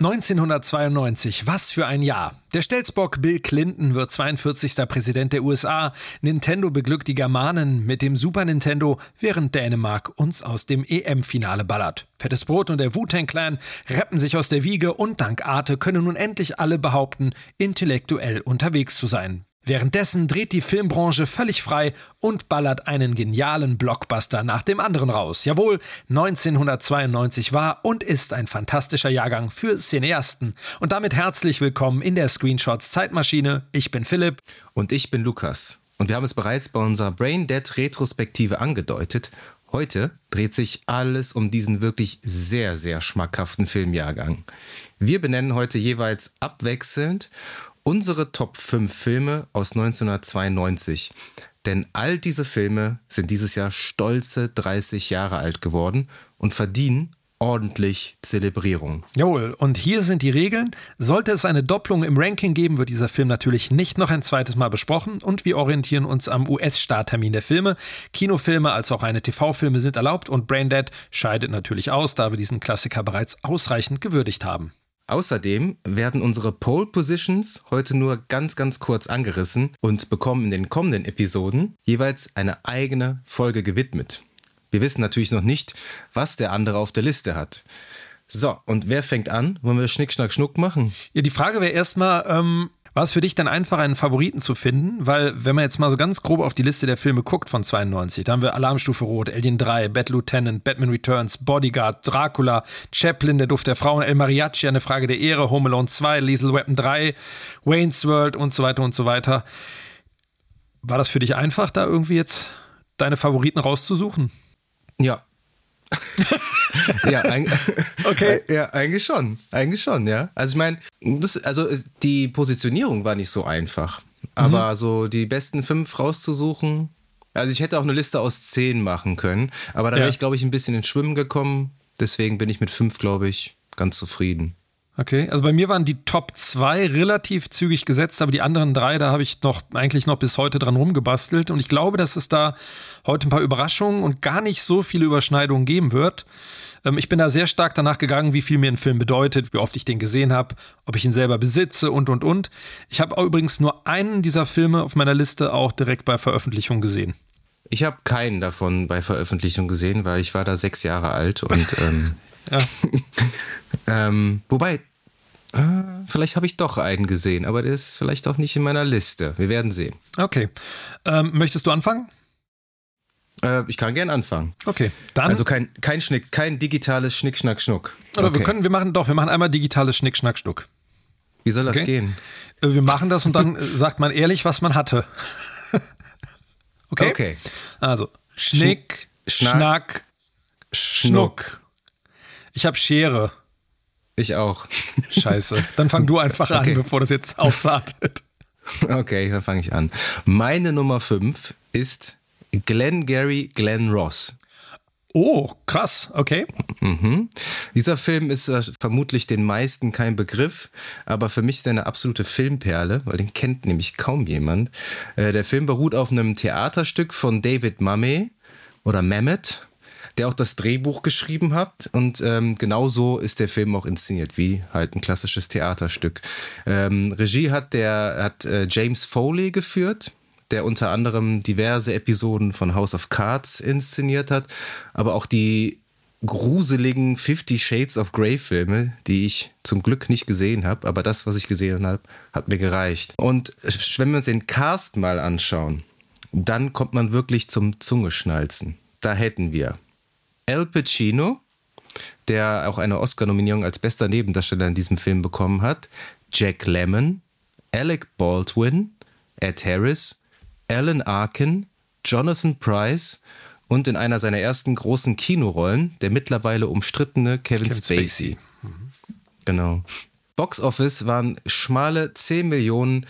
1992, was für ein Jahr. Der Stelzbock Bill Clinton wird 42. Präsident der USA. Nintendo beglückt die Germanen mit dem Super Nintendo, während Dänemark uns aus dem EM-Finale ballert. Fettes Brot und der Wu-Tang Clan reppen sich aus der Wiege und dank Arte können nun endlich alle behaupten, intellektuell unterwegs zu sein. Währenddessen dreht die Filmbranche völlig frei und ballert einen genialen Blockbuster nach dem anderen raus. Jawohl, 1992 war und ist ein fantastischer Jahrgang für Cineasten. Und damit herzlich willkommen in der Screenshots Zeitmaschine. Ich bin Philipp. Und ich bin Lukas. Und wir haben es bereits bei unserer Brain Dead Retrospektive angedeutet. Heute dreht sich alles um diesen wirklich sehr, sehr schmackhaften Filmjahrgang. Wir benennen heute jeweils abwechselnd unsere Top 5 Filme aus 1992. Denn all diese Filme sind dieses Jahr stolze 30 Jahre alt geworden und verdienen ordentlich Zelebrierung. Jawohl, und hier sind die Regeln. Sollte es eine Doppelung im Ranking geben, wird dieser Film natürlich nicht noch ein zweites Mal besprochen und wir orientieren uns am US-Starttermin der Filme. Kinofilme als auch reine TV-Filme sind erlaubt und Braindead scheidet natürlich aus, da wir diesen Klassiker bereits ausreichend gewürdigt haben. Außerdem werden unsere Pole Positions heute nur ganz, ganz kurz angerissen und bekommen in den kommenden Episoden jeweils eine eigene Folge gewidmet. Wir wissen natürlich noch nicht, was der andere auf der Liste hat. So, und wer fängt an? Wollen wir Schnick, Schnack, Schnuck machen? Ja, die Frage wäre erstmal, ähm, war es für dich dann einfach, einen Favoriten zu finden? Weil, wenn man jetzt mal so ganz grob auf die Liste der Filme guckt von 92, da haben wir Alarmstufe Rot, Alien 3, Bad Lieutenant, Batman Returns, Bodyguard, Dracula, Chaplin, Der Duft der Frauen, El Mariachi, Eine Frage der Ehre, Home Alone 2, Lethal Weapon 3, Wayne's World und so weiter und so weiter. War das für dich einfach, da irgendwie jetzt deine Favoriten rauszusuchen? Ja, ja, ein, okay. ja, eigentlich schon. Eigentlich schon, ja. Also ich meine, also die Positionierung war nicht so einfach. Aber mhm. so die besten fünf rauszusuchen. Also ich hätte auch eine Liste aus zehn machen können, aber da ja. wäre ich, glaube ich, ein bisschen ins Schwimmen gekommen. Deswegen bin ich mit fünf, glaube ich, ganz zufrieden. Okay, also bei mir waren die Top 2 relativ zügig gesetzt, aber die anderen drei, da habe ich noch eigentlich noch bis heute dran rumgebastelt. Und ich glaube, dass es da heute ein paar Überraschungen und gar nicht so viele Überschneidungen geben wird. Ähm, ich bin da sehr stark danach gegangen, wie viel mir ein Film bedeutet, wie oft ich den gesehen habe, ob ich ihn selber besitze und und und. Ich habe übrigens nur einen dieser Filme auf meiner Liste auch direkt bei Veröffentlichung gesehen. Ich habe keinen davon bei Veröffentlichung gesehen, weil ich war da sechs Jahre alt und ähm, ja. ähm, wobei äh, vielleicht habe ich doch einen gesehen, aber der ist vielleicht auch nicht in meiner Liste. Wir werden sehen. Okay. Ähm, möchtest du anfangen? Äh, ich kann gern anfangen. Okay, dann. Also kein, kein Schnick, kein digitales Schnick, Schnack, Schnuck. Oder okay. wir können, wir machen doch, wir machen einmal digitales Schnick, Schnack, Schnuck. Wie soll das okay? gehen? Äh, wir machen das und dann sagt man ehrlich, was man hatte. okay? Okay. Also, Schnick, Schnack, Schnack Schnuck. Schnuck. Ich habe Schere. Ich auch. Scheiße. Dann fang du einfach okay. an, bevor das jetzt ausartet. Okay, dann fange ich an. Meine Nummer 5 ist Glenn Gary Glenn Ross. Oh, krass, okay. Mhm. Dieser Film ist äh, vermutlich den meisten kein Begriff, aber für mich ist er eine absolute Filmperle, weil den kennt nämlich kaum jemand. Äh, der Film beruht auf einem Theaterstück von David Mamet oder Mamet der auch das Drehbuch geschrieben hat. Und ähm, genau so ist der Film auch inszeniert, wie halt ein klassisches Theaterstück. Ähm, Regie hat der hat äh, James Foley geführt, der unter anderem diverse Episoden von House of Cards inszeniert hat, aber auch die gruseligen Fifty Shades of Grey Filme, die ich zum Glück nicht gesehen habe, aber das, was ich gesehen habe, hat mir gereicht. Und wenn wir uns den Cast mal anschauen, dann kommt man wirklich zum Zungeschnalzen. Da hätten wir Al Pacino, der auch eine Oscar-Nominierung als bester Nebendarsteller in diesem Film bekommen hat, Jack Lemmon, Alec Baldwin, Ed Harris, Alan Arkin, Jonathan Price und in einer seiner ersten großen Kinorollen der mittlerweile umstrittene Kevin, Kevin Spacey. Spacey. Mhm. Genau. Box Office waren schmale 10 Millionen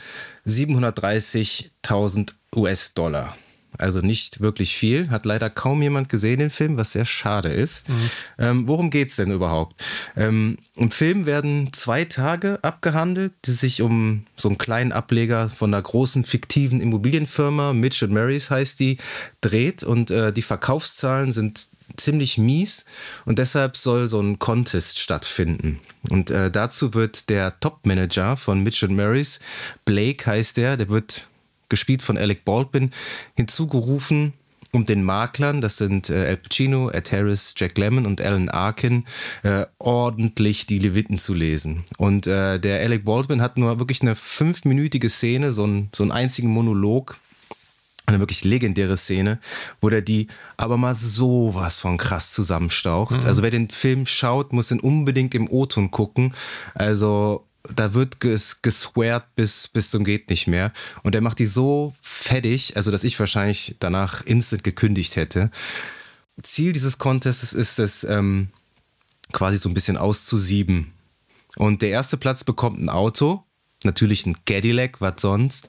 730.000 US-Dollar. Also nicht wirklich viel. Hat leider kaum jemand gesehen, den Film, was sehr schade ist. Mhm. Ähm, worum geht es denn überhaupt? Ähm, Im Film werden zwei Tage abgehandelt, die sich um so einen kleinen Ableger von einer großen fiktiven Immobilienfirma, Mitch Marys heißt die, dreht. Und äh, die Verkaufszahlen sind ziemlich mies und deshalb soll so ein Contest stattfinden. Und äh, dazu wird der Top-Manager von Mitch Marys, Blake heißt der, der wird gespielt von Alec Baldwin, hinzugerufen, um den Maklern, das sind äh, Al Pacino, Ed Harris, Jack Lemmon und Alan Arkin, äh, ordentlich die Leviten zu lesen. Und äh, der Alec Baldwin hat nur wirklich eine fünfminütige Szene, so, ein, so einen einzigen Monolog, eine wirklich legendäre Szene, wo der die aber mal sowas von krass zusammenstaucht. Mhm. Also wer den Film schaut, muss ihn unbedingt im O-Ton gucken. Also da wird ges gesweart bis, bis zum geht nicht mehr. Und er macht die so fettig, also dass ich wahrscheinlich danach instant gekündigt hätte. Ziel dieses Contests ist es, ähm, quasi so ein bisschen auszusieben. Und der erste Platz bekommt ein Auto, natürlich ein Cadillac, was sonst.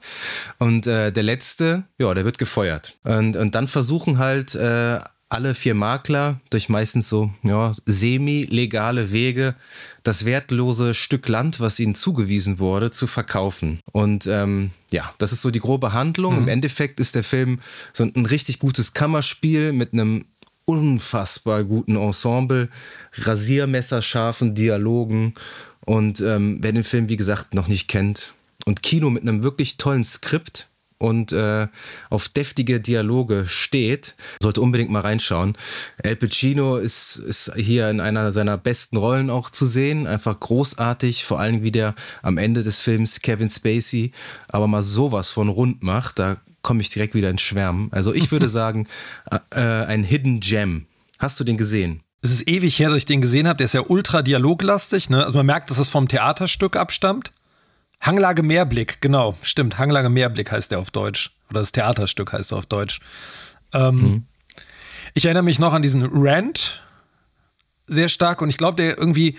Und äh, der letzte, ja, der wird gefeuert. Und, und dann versuchen halt äh, alle vier Makler durch meistens so ja, semi-legale Wege das wertlose Stück Land, was ihnen zugewiesen wurde, zu verkaufen. Und ähm, ja, das ist so die grobe Handlung. Mhm. Im Endeffekt ist der Film so ein richtig gutes Kammerspiel mit einem unfassbar guten Ensemble, rasiermesserscharfen Dialogen. Und ähm, wer den Film, wie gesagt, noch nicht kennt und Kino mit einem wirklich tollen Skript, und äh, auf deftige Dialoge steht, sollte unbedingt mal reinschauen. El Pacino ist, ist hier in einer seiner besten Rollen auch zu sehen, einfach großartig, vor allem wie der am Ende des Films Kevin Spacey aber mal sowas von rund macht, da komme ich direkt wieder ins Schwärmen. Also ich würde sagen, äh, ein Hidden Gem. Hast du den gesehen? Es ist ewig her, dass ich den gesehen habe. Der ist ja ultra dialoglastig. Ne? Also man merkt, dass es vom Theaterstück abstammt. Hanglage Meerblick, genau, stimmt. Hanglage Meerblick heißt der auf Deutsch. Oder das Theaterstück heißt er auf Deutsch. Ähm, mhm. Ich erinnere mich noch an diesen Rant sehr stark und ich glaube, der irgendwie,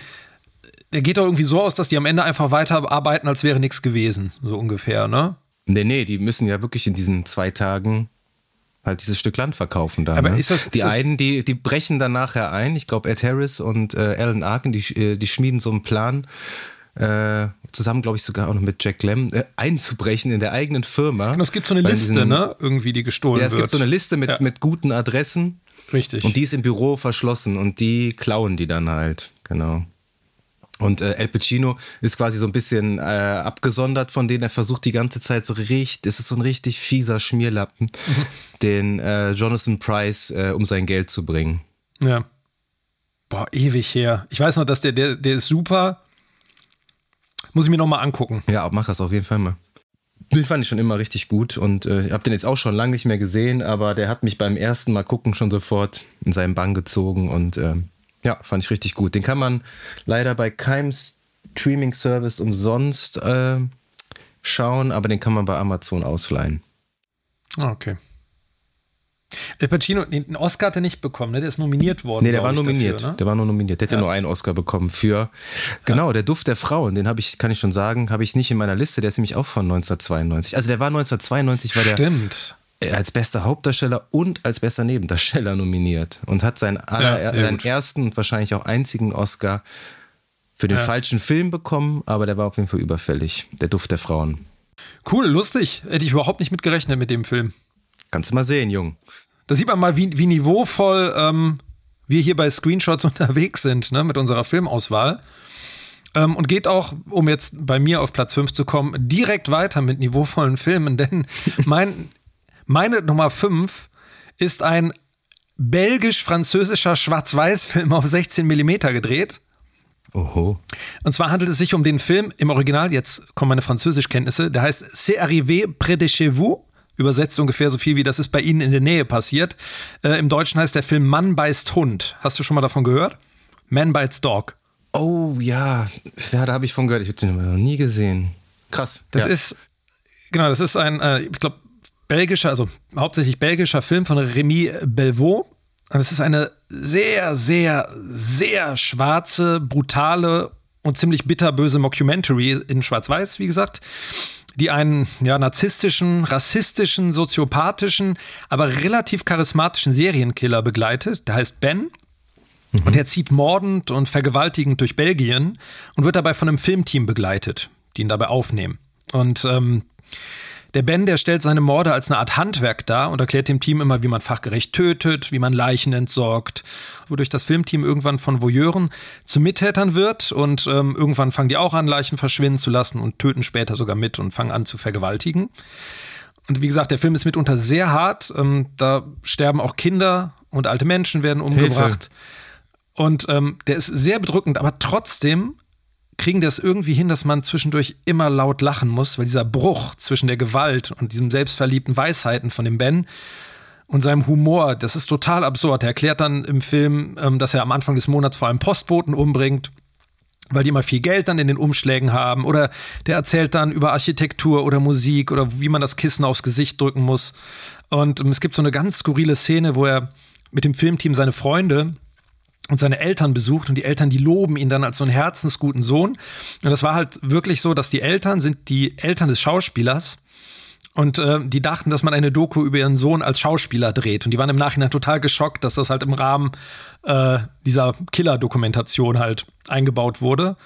der geht doch irgendwie so aus, dass die am Ende einfach weiterarbeiten, als wäre nichts gewesen, so ungefähr, ne? Nee, nee, die müssen ja wirklich in diesen zwei Tagen halt dieses Stück Land verkaufen da. Aber ne? ist das, die ist einen, die, die brechen dann nachher ein. Ich glaube, Ed Harris und äh, Alan Arkin, die, äh, die schmieden so einen Plan, äh, zusammen, glaube ich, sogar auch noch mit Jack Lem, äh, einzubrechen in der eigenen Firma. Genau, es gibt so eine Liste, diesen, ne? Irgendwie, die gestohlen wird. Ja, es wird. gibt so eine Liste mit, ja. mit guten Adressen. Richtig. Und die ist im Büro verschlossen und die klauen die dann halt. Genau. Und äh, El Pacino ist quasi so ein bisschen äh, abgesondert von denen. Er versucht die ganze Zeit so richtig, es ist so ein richtig fieser Schmierlappen, mhm. den äh, Jonathan Price äh, um sein Geld zu bringen. Ja. Boah, ewig her. Ich weiß noch, dass der, der, der ist super. Muss ich mir nochmal angucken. Ja, mach das auf jeden Fall mal. Den fand ich schon immer richtig gut und äh, ich habe den jetzt auch schon lange nicht mehr gesehen, aber der hat mich beim ersten Mal gucken schon sofort in seinen Bann gezogen und äh, ja, fand ich richtig gut. Den kann man leider bei keinem Streaming-Service umsonst äh, schauen, aber den kann man bei Amazon ausleihen. Ah, okay. El Pacino, den Oscar hat er nicht bekommen, ne? der ist nominiert worden. Nee, der war nominiert. Dafür, ne? Der war nur nominiert. Der hat ja. nur einen Oscar bekommen für, genau, ja. der Duft der Frauen. Den habe ich, kann ich schon sagen, habe ich nicht in meiner Liste. Der ist nämlich auch von 1992. Also der war 1992, war der. Stimmt als bester Hauptdarsteller und als bester Nebendarsteller nominiert und hat seinen, aller, ja, seinen ersten und wahrscheinlich auch einzigen Oscar für den ja. falschen Film bekommen, aber der war auf jeden Fall überfällig. Der Duft der Frauen. Cool, lustig. Hätte ich überhaupt nicht mitgerechnet mit dem Film. Kannst du mal sehen, Jung. Da sieht man mal, wie, wie niveauvoll ähm, wir hier bei Screenshots unterwegs sind, ne, mit unserer Filmauswahl. Ähm, und geht auch, um jetzt bei mir auf Platz 5 zu kommen, direkt weiter mit niveauvollen Filmen, denn mein, meine Nummer 5 ist ein belgisch-französischer Schwarz-Weiß-Film auf 16 mm gedreht. Oho. Und zwar handelt es sich um den Film im Original, jetzt kommen meine Französischkenntnisse, der heißt C'est arrivé près de chez vous Übersetzt ungefähr so viel wie das ist bei Ihnen in der Nähe passiert. Äh, Im Deutschen heißt der Film Mann beißt Hund. Hast du schon mal davon gehört? Man bites Dog. Oh ja, ja da habe ich von gehört. Ich habe den noch nie gesehen. Krass. Das ja. ist, genau, das ist ein, äh, ich glaube, belgischer, also hauptsächlich belgischer Film von Remy Belvaux. Und es ist eine sehr, sehr, sehr schwarze, brutale und ziemlich bitterböse Mockumentary in Schwarz-Weiß, wie gesagt, die einen ja, narzisstischen, rassistischen, soziopathischen, aber relativ charismatischen Serienkiller begleitet. Der heißt Ben. Mhm. Und er zieht mordend und vergewaltigend durch Belgien und wird dabei von einem Filmteam begleitet, die ihn dabei aufnehmen. Und ähm, der Ben, der stellt seine Morde als eine Art Handwerk dar und erklärt dem Team immer, wie man fachgerecht tötet, wie man Leichen entsorgt, wodurch das Filmteam irgendwann von Voyeuren zu Mittätern wird und ähm, irgendwann fangen die auch an, Leichen verschwinden zu lassen und töten später sogar mit und fangen an zu vergewaltigen. Und wie gesagt, der Film ist mitunter sehr hart. Ähm, da sterben auch Kinder und alte Menschen werden umgebracht. Hilfe. Und ähm, der ist sehr bedrückend, aber trotzdem kriegen das irgendwie hin, dass man zwischendurch immer laut lachen muss, weil dieser Bruch zwischen der Gewalt und diesem selbstverliebten Weisheiten von dem Ben und seinem Humor, das ist total absurd. Er erklärt dann im Film, ähm, dass er am Anfang des Monats vor allem Postboten umbringt, weil die immer viel Geld dann in den Umschlägen haben. Oder der erzählt dann über Architektur oder Musik oder wie man das Kissen aufs Gesicht drücken muss. Und ähm, es gibt so eine ganz skurrile Szene, wo er mit dem Filmteam seine Freunde und seine Eltern besucht und die Eltern, die loben ihn dann als so einen herzensguten Sohn. Und das war halt wirklich so, dass die Eltern sind die Eltern des Schauspielers und äh, die dachten, dass man eine Doku über ihren Sohn als Schauspieler dreht. Und die waren im Nachhinein total geschockt, dass das halt im Rahmen äh, dieser Killer-Dokumentation halt eingebaut wurde.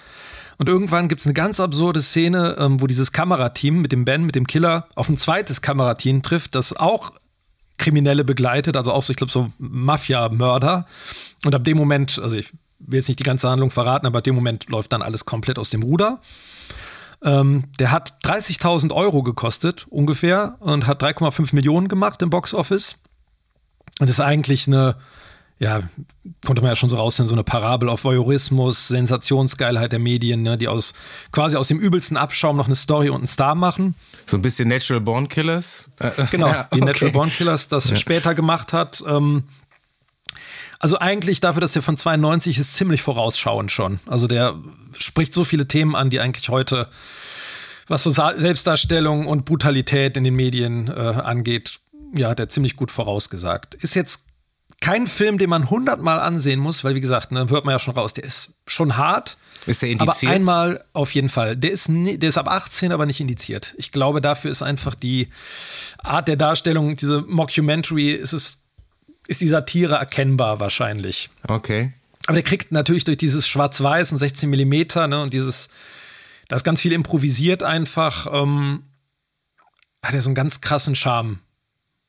Und irgendwann gibt es eine ganz absurde Szene, ähm, wo dieses Kamerateam mit dem Ben, mit dem Killer, auf ein zweites Kamerateam trifft, das auch Kriminelle begleitet, also auch so, ich glaube, so Mafia-Mörder. Und ab dem Moment, also ich will jetzt nicht die ganze Handlung verraten, aber ab dem Moment läuft dann alles komplett aus dem Ruder. Ähm, der hat 30.000 Euro gekostet, ungefähr, und hat 3,5 Millionen gemacht im Boxoffice. Und ist eigentlich eine, ja, konnte man ja schon so raussehen, so eine Parabel auf Voyeurismus, Sensationsgeilheit der Medien, ne, die aus quasi aus dem übelsten Abschaum noch eine Story und einen Star machen. So ein bisschen Natural Born Killers. Genau, ja, die Natural Born Killers das ja. später gemacht hat. Ähm, also eigentlich dafür, dass der von 92 ist, ziemlich vorausschauend schon. Also der spricht so viele Themen an, die eigentlich heute, was so Selbstdarstellung und Brutalität in den Medien äh, angeht, ja, hat er ziemlich gut vorausgesagt. Ist jetzt kein Film, den man hundertmal ansehen muss, weil wie gesagt, ne, hört man ja schon raus, der ist schon hart. Ist er indiziert? Aber einmal auf jeden Fall. Der ist, der ist ab 18, aber nicht indiziert. Ich glaube, dafür ist einfach die Art der Darstellung, diese Mockumentary, ist es, ist die Satire erkennbar wahrscheinlich. Okay. Aber der kriegt natürlich durch dieses Schwarz-Weiß und 16 Millimeter ne, und dieses, da ist ganz viel improvisiert einfach, ähm, hat er so einen ganz krassen Charme.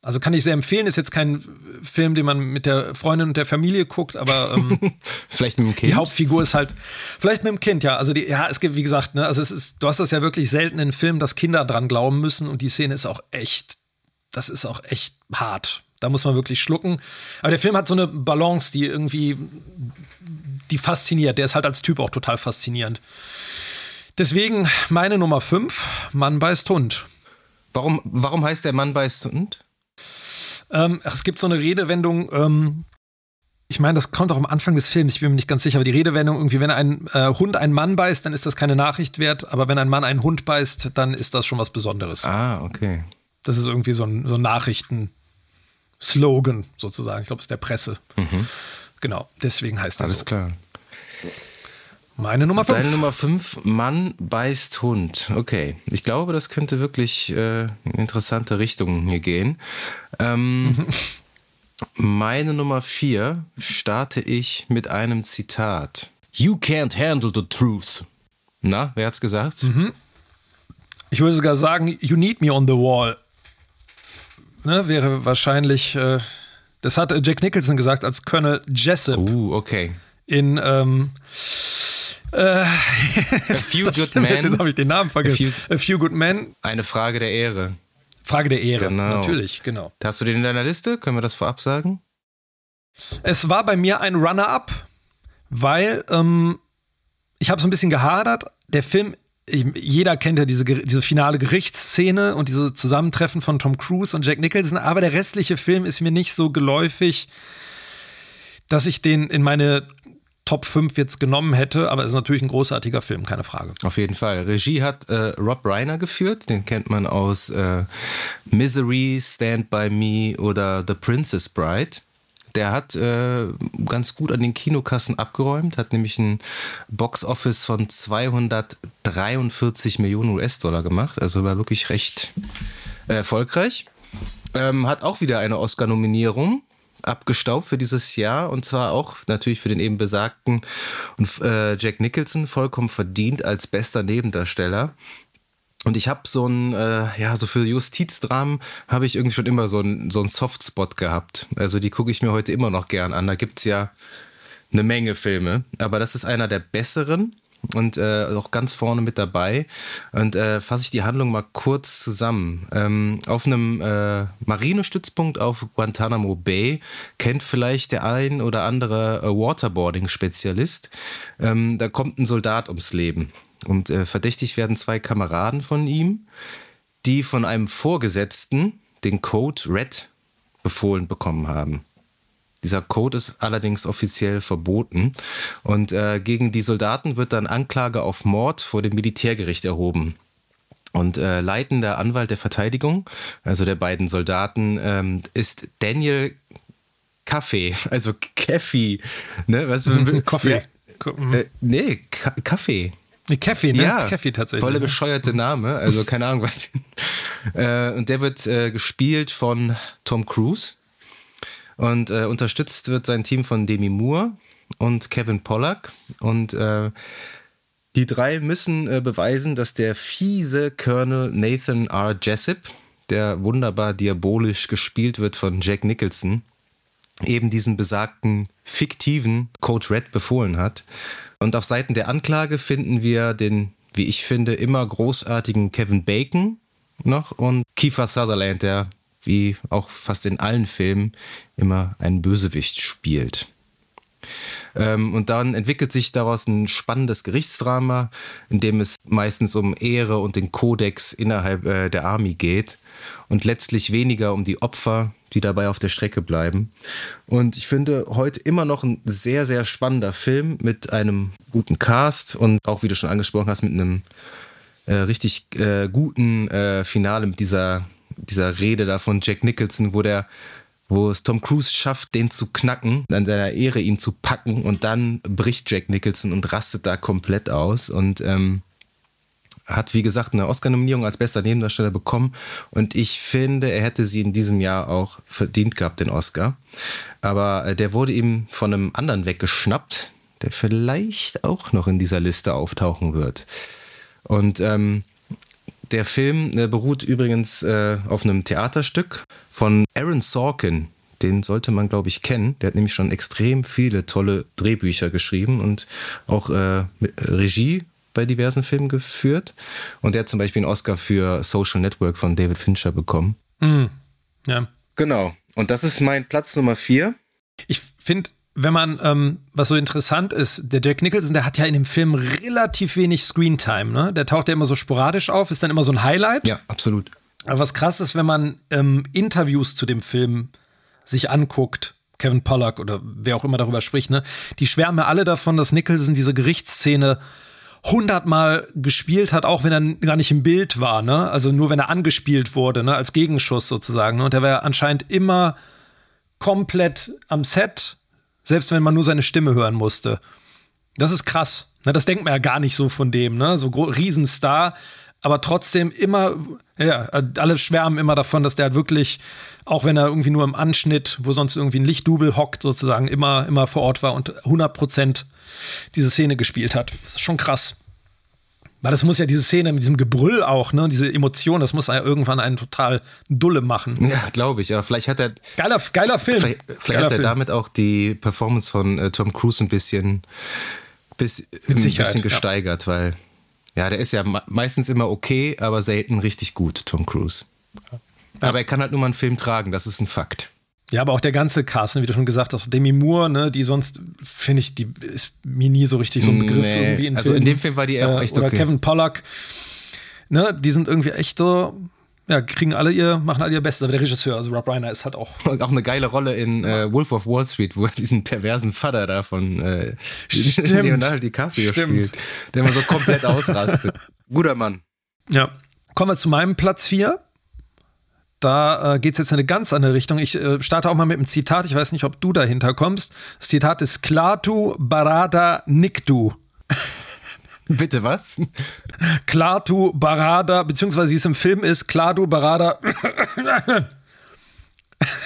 Also kann ich sehr empfehlen. Ist jetzt kein Film, den man mit der Freundin und der Familie guckt, aber ähm, vielleicht mit dem Kind. Die Hauptfigur ist halt vielleicht mit dem Kind, ja. Also die, ja, es gibt wie gesagt, ne, also es ist, du hast das ja wirklich selten in Filmen, dass Kinder dran glauben müssen und die Szene ist auch echt, das ist auch echt hart. Da muss man wirklich schlucken. Aber der Film hat so eine Balance, die irgendwie, die fasziniert. Der ist halt als Typ auch total faszinierend. Deswegen meine Nummer 5, Mann beißt Hund. Warum, warum heißt der Mann beißt Hund? Ähm, es gibt so eine Redewendung, ähm, ich meine, das kommt auch am Anfang des Films, ich bin mir nicht ganz sicher, aber die Redewendung irgendwie, wenn ein äh, Hund einen Mann beißt, dann ist das keine Nachricht wert, aber wenn ein Mann einen Hund beißt, dann ist das schon was Besonderes. Ah, okay. Das ist irgendwie so ein, so ein Nachrichten-Slogan sozusagen, ich glaube, es ist der Presse. Mhm. Genau, deswegen heißt das. Alles so. klar. Meine Nummer 5. Deine Nummer 5, Mann beißt Hund. Okay. Ich glaube, das könnte wirklich äh, in interessante Richtungen hier gehen. Ähm, mhm. Meine Nummer 4 starte ich mit einem Zitat. You can't handle the truth. Na, wer hat's gesagt? Mhm. Ich würde sogar sagen, you need me on the wall. Ne, wäre wahrscheinlich, äh, das hat Jack Nicholson gesagt als Colonel Jessup. Uh, okay. In ähm, äh, A Few Good Men. Jetzt habe ich den Namen vergessen. A few, A few, Good Men. Eine Frage der Ehre. Frage der Ehre, genau. natürlich, genau. Hast du den in deiner Liste? Können wir das vorab sagen? Es war bei mir ein Runner-up, weil ähm, ich habe so ein bisschen gehadert. Der Film, ich, jeder kennt ja diese, diese finale Gerichtsszene und diese Zusammentreffen von Tom Cruise und Jack Nicholson, aber der restliche Film ist mir nicht so geläufig, dass ich den in meine Top 5 jetzt genommen hätte, aber es ist natürlich ein großartiger Film, keine Frage. Auf jeden Fall. Regie hat äh, Rob Reiner geführt, den kennt man aus äh, Misery, Stand By Me oder The Princess Bride. Der hat äh, ganz gut an den Kinokassen abgeräumt, hat nämlich ein Box-Office von 243 Millionen US-Dollar gemacht, also war wirklich recht erfolgreich. Ähm, hat auch wieder eine Oscar-Nominierung abgestaubt für dieses Jahr und zwar auch natürlich für den eben besagten äh, Jack Nicholson vollkommen verdient als bester Nebendarsteller. Und ich habe so ein, äh, ja, so für Justizdramen habe ich irgendwie schon immer so ein, so ein Softspot gehabt. Also die gucke ich mir heute immer noch gern an. Da gibt es ja eine Menge Filme. Aber das ist einer der besseren und äh, auch ganz vorne mit dabei. Und äh, fasse ich die Handlung mal kurz zusammen. Ähm, auf einem äh, Marinestützpunkt auf Guantanamo Bay kennt vielleicht der ein oder andere äh, Waterboarding-Spezialist. Ähm, da kommt ein Soldat ums Leben. Und äh, verdächtig werden zwei Kameraden von ihm, die von einem Vorgesetzten den Code Red befohlen bekommen haben. Dieser Code ist allerdings offiziell verboten. Und äh, gegen die Soldaten wird dann Anklage auf Mord vor dem Militärgericht erhoben. Und äh, leitender Anwalt der Verteidigung, also der beiden Soldaten, ähm, ist Daniel Kaffee, also Kaffee. Ne? Was, Kaffee. Ja, äh, nee, Ka Kaffee. Kaffee, ne? Ja, Kaffee tatsächlich. Volle bescheuerte Name, also keine Ahnung was. äh, und der wird äh, gespielt von Tom Cruise. Und äh, unterstützt wird sein Team von Demi Moore und Kevin Pollack. Und äh, die drei müssen äh, beweisen, dass der fiese Colonel Nathan R. Jessup, der wunderbar diabolisch gespielt wird von Jack Nicholson, eben diesen besagten fiktiven Code Red befohlen hat. Und auf Seiten der Anklage finden wir den, wie ich finde, immer großartigen Kevin Bacon noch und Kiefer Sutherland, der wie auch fast in allen Filmen immer einen Bösewicht spielt. Ähm, und dann entwickelt sich daraus ein spannendes Gerichtsdrama, in dem es meistens um Ehre und den Kodex innerhalb äh, der Army geht und letztlich weniger um die Opfer, die dabei auf der Strecke bleiben. Und ich finde heute immer noch ein sehr, sehr spannender Film mit einem guten Cast und auch, wie du schon angesprochen hast, mit einem äh, richtig äh, guten äh, Finale mit dieser, dieser Rede da von Jack Nicholson, wo der wo es Tom Cruise schafft, den zu knacken, an seiner Ehre ihn zu packen und dann bricht Jack Nicholson und rastet da komplett aus und ähm, hat, wie gesagt, eine Oscar-Nominierung als bester Nebendarsteller bekommen. Und ich finde, er hätte sie in diesem Jahr auch verdient gehabt, den Oscar. Aber äh, der wurde ihm von einem anderen weggeschnappt, der vielleicht auch noch in dieser Liste auftauchen wird. Und ähm, der Film äh, beruht übrigens äh, auf einem Theaterstück von Aaron Sorkin. Den sollte man, glaube ich, kennen. Der hat nämlich schon extrem viele tolle Drehbücher geschrieben und auch äh, Regie bei diversen Filmen geführt. Und der hat zum Beispiel einen Oscar für Social Network von David Fincher bekommen. Mhm. Ja. Genau. Und das ist mein Platz Nummer vier. Ich finde, wenn man, ähm, was so interessant ist, der Jack Nicholson, der hat ja in dem Film relativ wenig Screentime, ne? Der taucht ja immer so sporadisch auf, ist dann immer so ein Highlight. Ja, absolut. Aber was krass ist, wenn man ähm, Interviews zu dem Film sich anguckt, Kevin Pollack oder wer auch immer darüber spricht, ne? Die schwärmen ja alle davon, dass Nicholson diese Gerichtsszene hundertmal gespielt hat, auch wenn er gar nicht im Bild war, ne? Also nur wenn er angespielt wurde, ne? Als Gegenschuss sozusagen. Ne? Und er war anscheinend immer komplett am Set, selbst wenn man nur seine Stimme hören musste. Das ist krass. Ne? Das denkt man ja gar nicht so von dem, ne? So Riesenstar, aber trotzdem immer, ja, alle schwärmen immer davon, dass der halt wirklich, auch wenn er irgendwie nur im Anschnitt, wo sonst irgendwie ein Lichtdubel hockt, sozusagen, immer, immer vor Ort war und 100 Prozent diese Szene gespielt hat. Das ist schon krass. Weil das muss ja diese Szene mit diesem Gebrüll auch, ne, diese Emotion, das muss ja irgendwann einen total Dulle machen. Ja, glaube ich. Aber vielleicht hat er. Geiler, geiler Film. Vielleicht, vielleicht geiler hat er Film. damit auch die Performance von äh, Tom Cruise ein bisschen, bis, ein bisschen gesteigert, ja. weil ja, der ist ja meistens immer okay, aber selten richtig gut, Tom Cruise. Ja. Aber er kann halt nur mal einen Film tragen, das ist ein Fakt. Ja, aber auch der ganze Cast, ne, wie du schon gesagt hast, Demi Moore, ne, die sonst, finde ich, die ist mir nie so richtig so ein Begriff nee. irgendwie in Also Filmen. in dem Film war die auch echt oder okay. Kevin Pollack, ne, die sind irgendwie echt so, ja, kriegen alle ihr, machen alle ihr Bestes. Aber der Regisseur, also Rob Reiner, ist halt auch. Und auch eine geile Rolle in äh, Wolf of Wall Street, wo er diesen perversen Vater da von äh. Leonardo DiCaprio Stimmt. spielt, der immer so komplett ausrastet. Guter Mann. Ja. Kommen wir zu meinem Platz 4. Da äh, geht es jetzt in eine ganz andere Richtung. Ich äh, starte auch mal mit einem Zitat. Ich weiß nicht, ob du dahinter kommst. Das Zitat ist Klatu Barada Nikdu. Bitte was? Klatu Barada, beziehungsweise wie es im Film ist, Klatu Barada.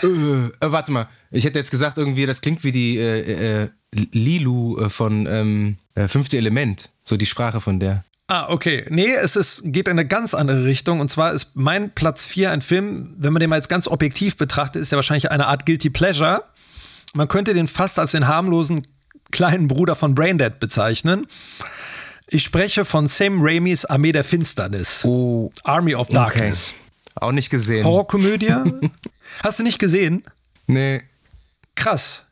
äh, äh, warte mal, ich hätte jetzt gesagt, irgendwie, das klingt wie die äh, äh, Lilu von ähm, äh, Fünfte Element, so die Sprache von der. Ah, okay. Nee, es ist, geht in eine ganz andere Richtung. Und zwar ist mein Platz 4 ein Film, wenn man den mal jetzt ganz objektiv betrachtet, ist ja wahrscheinlich eine Art Guilty Pleasure. Man könnte den fast als den harmlosen kleinen Bruder von Braindead bezeichnen. Ich spreche von Sam Raimis Armee der Finsternis. Oh. Army of Darkness. Okay. Auch nicht gesehen. Horrorkomödie? Hast du nicht gesehen? Nee. Krass.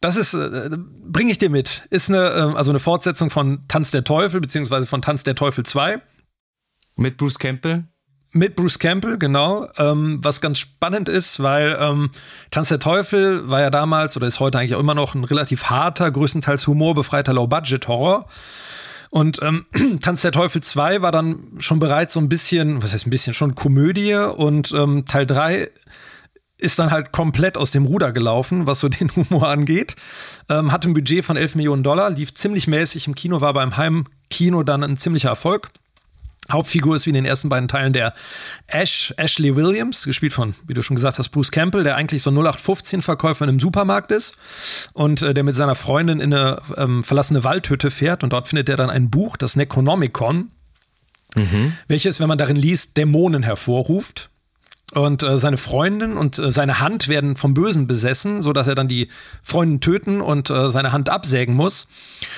Das ist, äh, bringe ich dir mit. Ist eine, äh, also eine Fortsetzung von Tanz der Teufel, beziehungsweise von Tanz der Teufel 2. Mit Bruce Campbell? Mit Bruce Campbell, genau. Ähm, was ganz spannend ist, weil ähm, Tanz der Teufel war ja damals oder ist heute eigentlich auch immer noch ein relativ harter, größtenteils humorbefreiter Low-Budget-Horror. Und ähm, Tanz der Teufel 2 war dann schon bereits so ein bisschen, was heißt ein bisschen, schon Komödie und ähm, Teil 3 ist dann halt komplett aus dem Ruder gelaufen, was so den Humor angeht. Ähm, hatte ein Budget von 11 Millionen Dollar, lief ziemlich mäßig im Kino, war beim Heimkino dann ein ziemlicher Erfolg. Hauptfigur ist wie in den ersten beiden Teilen der Ash, Ashley Williams, gespielt von, wie du schon gesagt hast, Bruce Campbell, der eigentlich so 0815-Verkäufer in einem Supermarkt ist und äh, der mit seiner Freundin in eine ähm, verlassene Waldhütte fährt und dort findet er dann ein Buch, das Necronomicon, mhm. welches, wenn man darin liest, Dämonen hervorruft. Und äh, seine Freundin und äh, seine Hand werden vom Bösen besessen, sodass er dann die Freundin töten und äh, seine Hand absägen muss.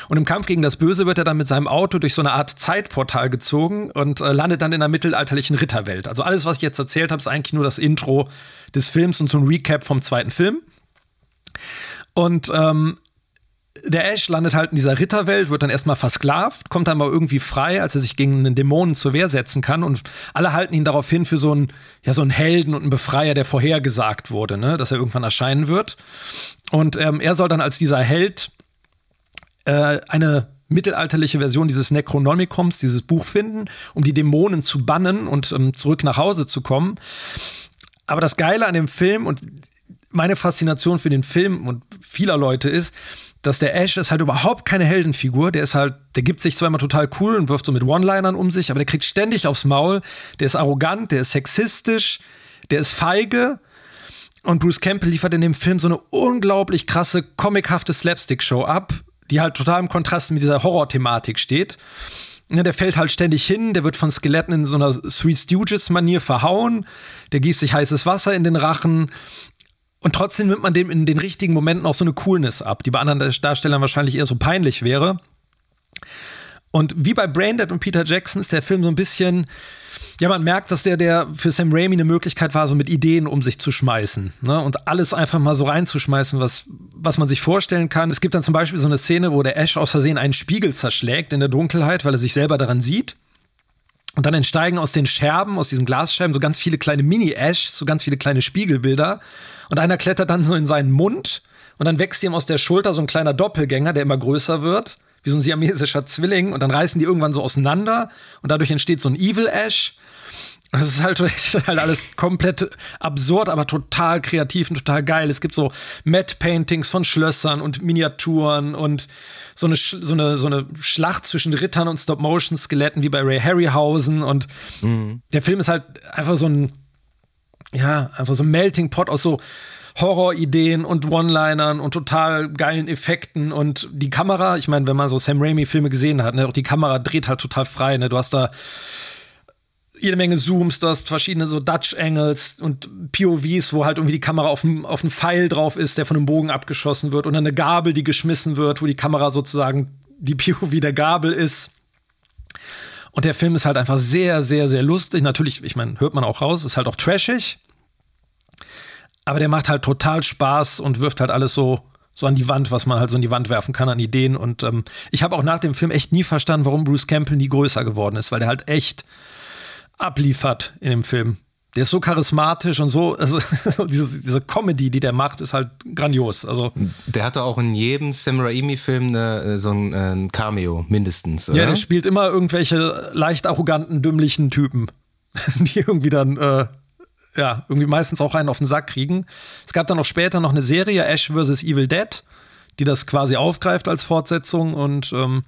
Und im Kampf gegen das Böse wird er dann mit seinem Auto durch so eine Art Zeitportal gezogen und äh, landet dann in der mittelalterlichen Ritterwelt. Also alles, was ich jetzt erzählt habe, ist eigentlich nur das Intro des Films und so ein Recap vom zweiten Film. Und ähm, der Ash landet halt in dieser Ritterwelt, wird dann erstmal versklavt, kommt dann mal irgendwie frei, als er sich gegen einen Dämonen zur Wehr setzen kann. Und alle halten ihn darauf hin für so einen, ja, so einen Helden und einen Befreier, der vorhergesagt wurde, ne? dass er irgendwann erscheinen wird. Und ähm, er soll dann als dieser Held äh, eine mittelalterliche Version dieses Necronomicons, dieses Buch finden, um die Dämonen zu bannen und ähm, zurück nach Hause zu kommen. Aber das Geile an dem Film und meine Faszination für den Film und vieler Leute ist, dass der Ash ist halt überhaupt keine Heldenfigur. Der ist halt, der gibt sich zwar immer total cool und wirft so mit One-Linern um sich, aber der kriegt ständig aufs Maul. Der ist arrogant, der ist sexistisch, der ist feige. Und Bruce Campbell liefert in dem Film so eine unglaublich krasse, comichafte Slapstick-Show ab, die halt total im Kontrast mit dieser Horror-Thematik steht. Ja, der fällt halt ständig hin, der wird von Skeletten in so einer Sweet Stooges-Manier verhauen, der gießt sich heißes Wasser in den Rachen und trotzdem nimmt man dem in den richtigen Momenten auch so eine Coolness ab, die bei anderen Darstellern wahrscheinlich eher so peinlich wäre. Und wie bei Braindead und Peter Jackson ist der Film so ein bisschen, ja, man merkt, dass der, der für Sam Raimi eine Möglichkeit war, so mit Ideen um sich zu schmeißen. Ne? Und alles einfach mal so reinzuschmeißen, was, was man sich vorstellen kann. Es gibt dann zum Beispiel so eine Szene, wo der Ash aus Versehen einen Spiegel zerschlägt in der Dunkelheit, weil er sich selber daran sieht. Und dann entsteigen aus den Scherben, aus diesen Glasscherben, so ganz viele kleine Mini-Ash, so ganz viele kleine Spiegelbilder. Und einer klettert dann so in seinen Mund und dann wächst ihm aus der Schulter so ein kleiner Doppelgänger, der immer größer wird, wie so ein siamesischer Zwilling. Und dann reißen die irgendwann so auseinander und dadurch entsteht so ein Evil Ash. Das ist halt, das ist halt alles komplett absurd, aber total kreativ und total geil. Es gibt so Matte-Paintings von Schlössern und Miniaturen und so eine, so eine, so eine Schlacht zwischen Rittern und Stop-Motion-Skeletten wie bei Ray Harryhausen. Und mhm. der Film ist halt einfach so ein, ja, einfach so ein Melting Pot aus so Horrorideen und One-Linern und total geilen Effekten und die Kamera, ich meine, wenn man so Sam Raimi-Filme gesehen hat, ne, auch die Kamera dreht halt total frei, ne? Du hast da jede Menge Zooms, du hast verschiedene so Dutch Angles und POVs, wo halt irgendwie die Kamera auf einem auf Pfeil drauf ist, der von einem Bogen abgeschossen wird und eine Gabel, die geschmissen wird, wo die Kamera sozusagen die POV der Gabel ist. Und der Film ist halt einfach sehr, sehr, sehr lustig. Natürlich, ich meine, hört man auch raus, ist halt auch trashig. Aber der macht halt total Spaß und wirft halt alles so, so an die Wand, was man halt so in die Wand werfen kann an Ideen. Und ähm, ich habe auch nach dem Film echt nie verstanden, warum Bruce Campbell nie größer geworden ist, weil der halt echt abliefert in dem Film. Der ist so charismatisch und so, also diese, diese Comedy, die der macht, ist halt grandios. Also der hatte auch in jedem Sam Raimi-Film äh, so ein, äh, ein, Cameo mindestens. Oder? Ja, der spielt immer irgendwelche leicht arroganten, dümmlichen Typen, die irgendwie dann äh, ja, irgendwie meistens auch einen auf den Sack kriegen. Es gab dann auch später noch eine Serie, Ash vs. Evil Dead, die das quasi aufgreift als Fortsetzung und ähm,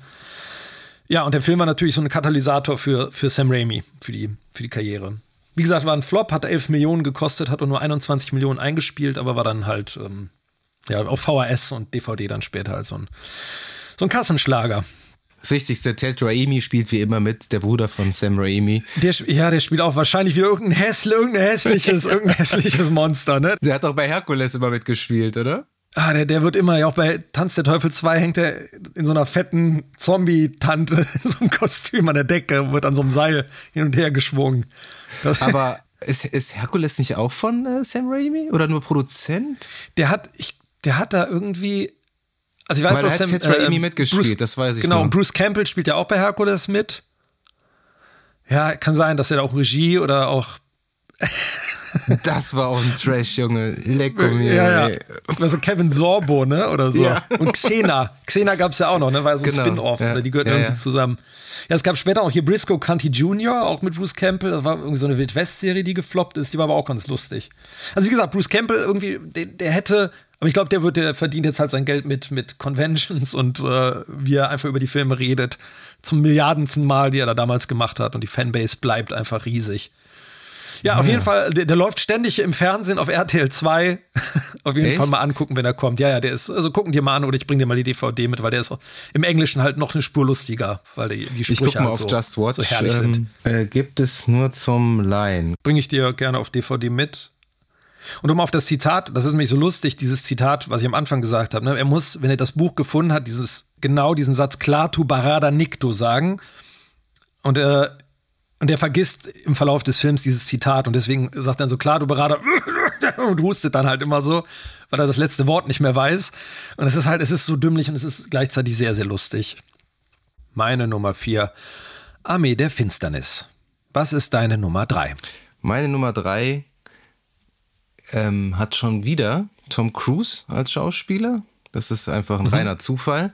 ja, und der Film war natürlich so ein Katalysator für, für Sam Raimi, für die, für die Karriere. Wie gesagt, war ein Flop, hat 11 Millionen gekostet, hat auch nur 21 Millionen eingespielt, aber war dann halt ähm, ja, auf VHS und DVD dann später halt so ein, so ein Kassenschlager. Das Wichtigste, Ted Raimi spielt wie immer mit, der Bruder von Sam Raimi. Der, ja, der spielt auch wahrscheinlich wieder irgendein, hässl irgendein hässliches, irgendein hässliches Monster, ne? Der hat auch bei Herkules immer mitgespielt, oder? Ah, der, der wird immer, ja auch bei Tanz der Teufel 2 hängt er in so einer fetten Zombie-Tante in so einem Kostüm an der Decke, wird an so einem Seil hin und her geschwungen. Das Aber ist, ist Herkules nicht auch von äh, Sam Raimi oder nur Produzent? Der hat, ich, der hat da irgendwie also ich weiß, Weil dass Sam hat Raimi äh, mitgespielt, Bruce, das weiß ich Genau, noch. und Bruce Campbell spielt ja auch bei Hercules mit. Ja, kann sein, dass er da auch Regie oder auch das war auch ein Trash, Junge. Lecko mir. Ja, ja. Also Kevin Sorbo, ne? Oder so. Ja. Und Xena. Xena gab es ja auch noch, ne? War so ein genau. Spin-off. Ja. Die gehörten ja, irgendwie zusammen. Ja, es gab später auch hier Briscoe County Jr., auch mit Bruce Campbell. Das war irgendwie so eine Wildwest-Serie, die gefloppt ist. Die war aber auch ganz lustig. Also, wie gesagt, Bruce Campbell irgendwie, der, der hätte. Aber ich glaube, der, wird, der verdient jetzt halt sein Geld mit, mit Conventions und äh, wie er einfach über die Filme redet. Zum milliardensten Mal, die er da damals gemacht hat. Und die Fanbase bleibt einfach riesig. Ja, auf jeden Fall, der, der, läuft ständig im Fernsehen auf RTL 2. auf jeden Echt? Fall mal angucken, wenn er kommt. Ja, ja, der ist, also gucken dir mal an oder ich bring dir mal die DVD mit, weil der ist im Englischen halt noch eine Spur lustiger, weil die, die Sprüche ich guck mal halt auf so, Just Watch, so herrlich ähm, sind. Äh, gibt es nur zum Leihen. Bringe ich dir gerne auf DVD mit. Und um auf das Zitat, das ist nämlich so lustig, dieses Zitat, was ich am Anfang gesagt habe. Ne? Er muss, wenn er das Buch gefunden hat, dieses genau diesen Satz klar tu barada nicto sagen. Und äh, und er vergisst im Verlauf des Films dieses Zitat und deswegen sagt er so, klar, du Berater, und hustet dann halt immer so, weil er das letzte Wort nicht mehr weiß. Und es ist halt, es ist so dümmlich und es ist gleichzeitig sehr, sehr lustig. Meine Nummer vier, Armee der Finsternis. Was ist deine Nummer drei? Meine Nummer drei ähm, hat schon wieder Tom Cruise als Schauspieler. Das ist einfach ein mhm. reiner Zufall.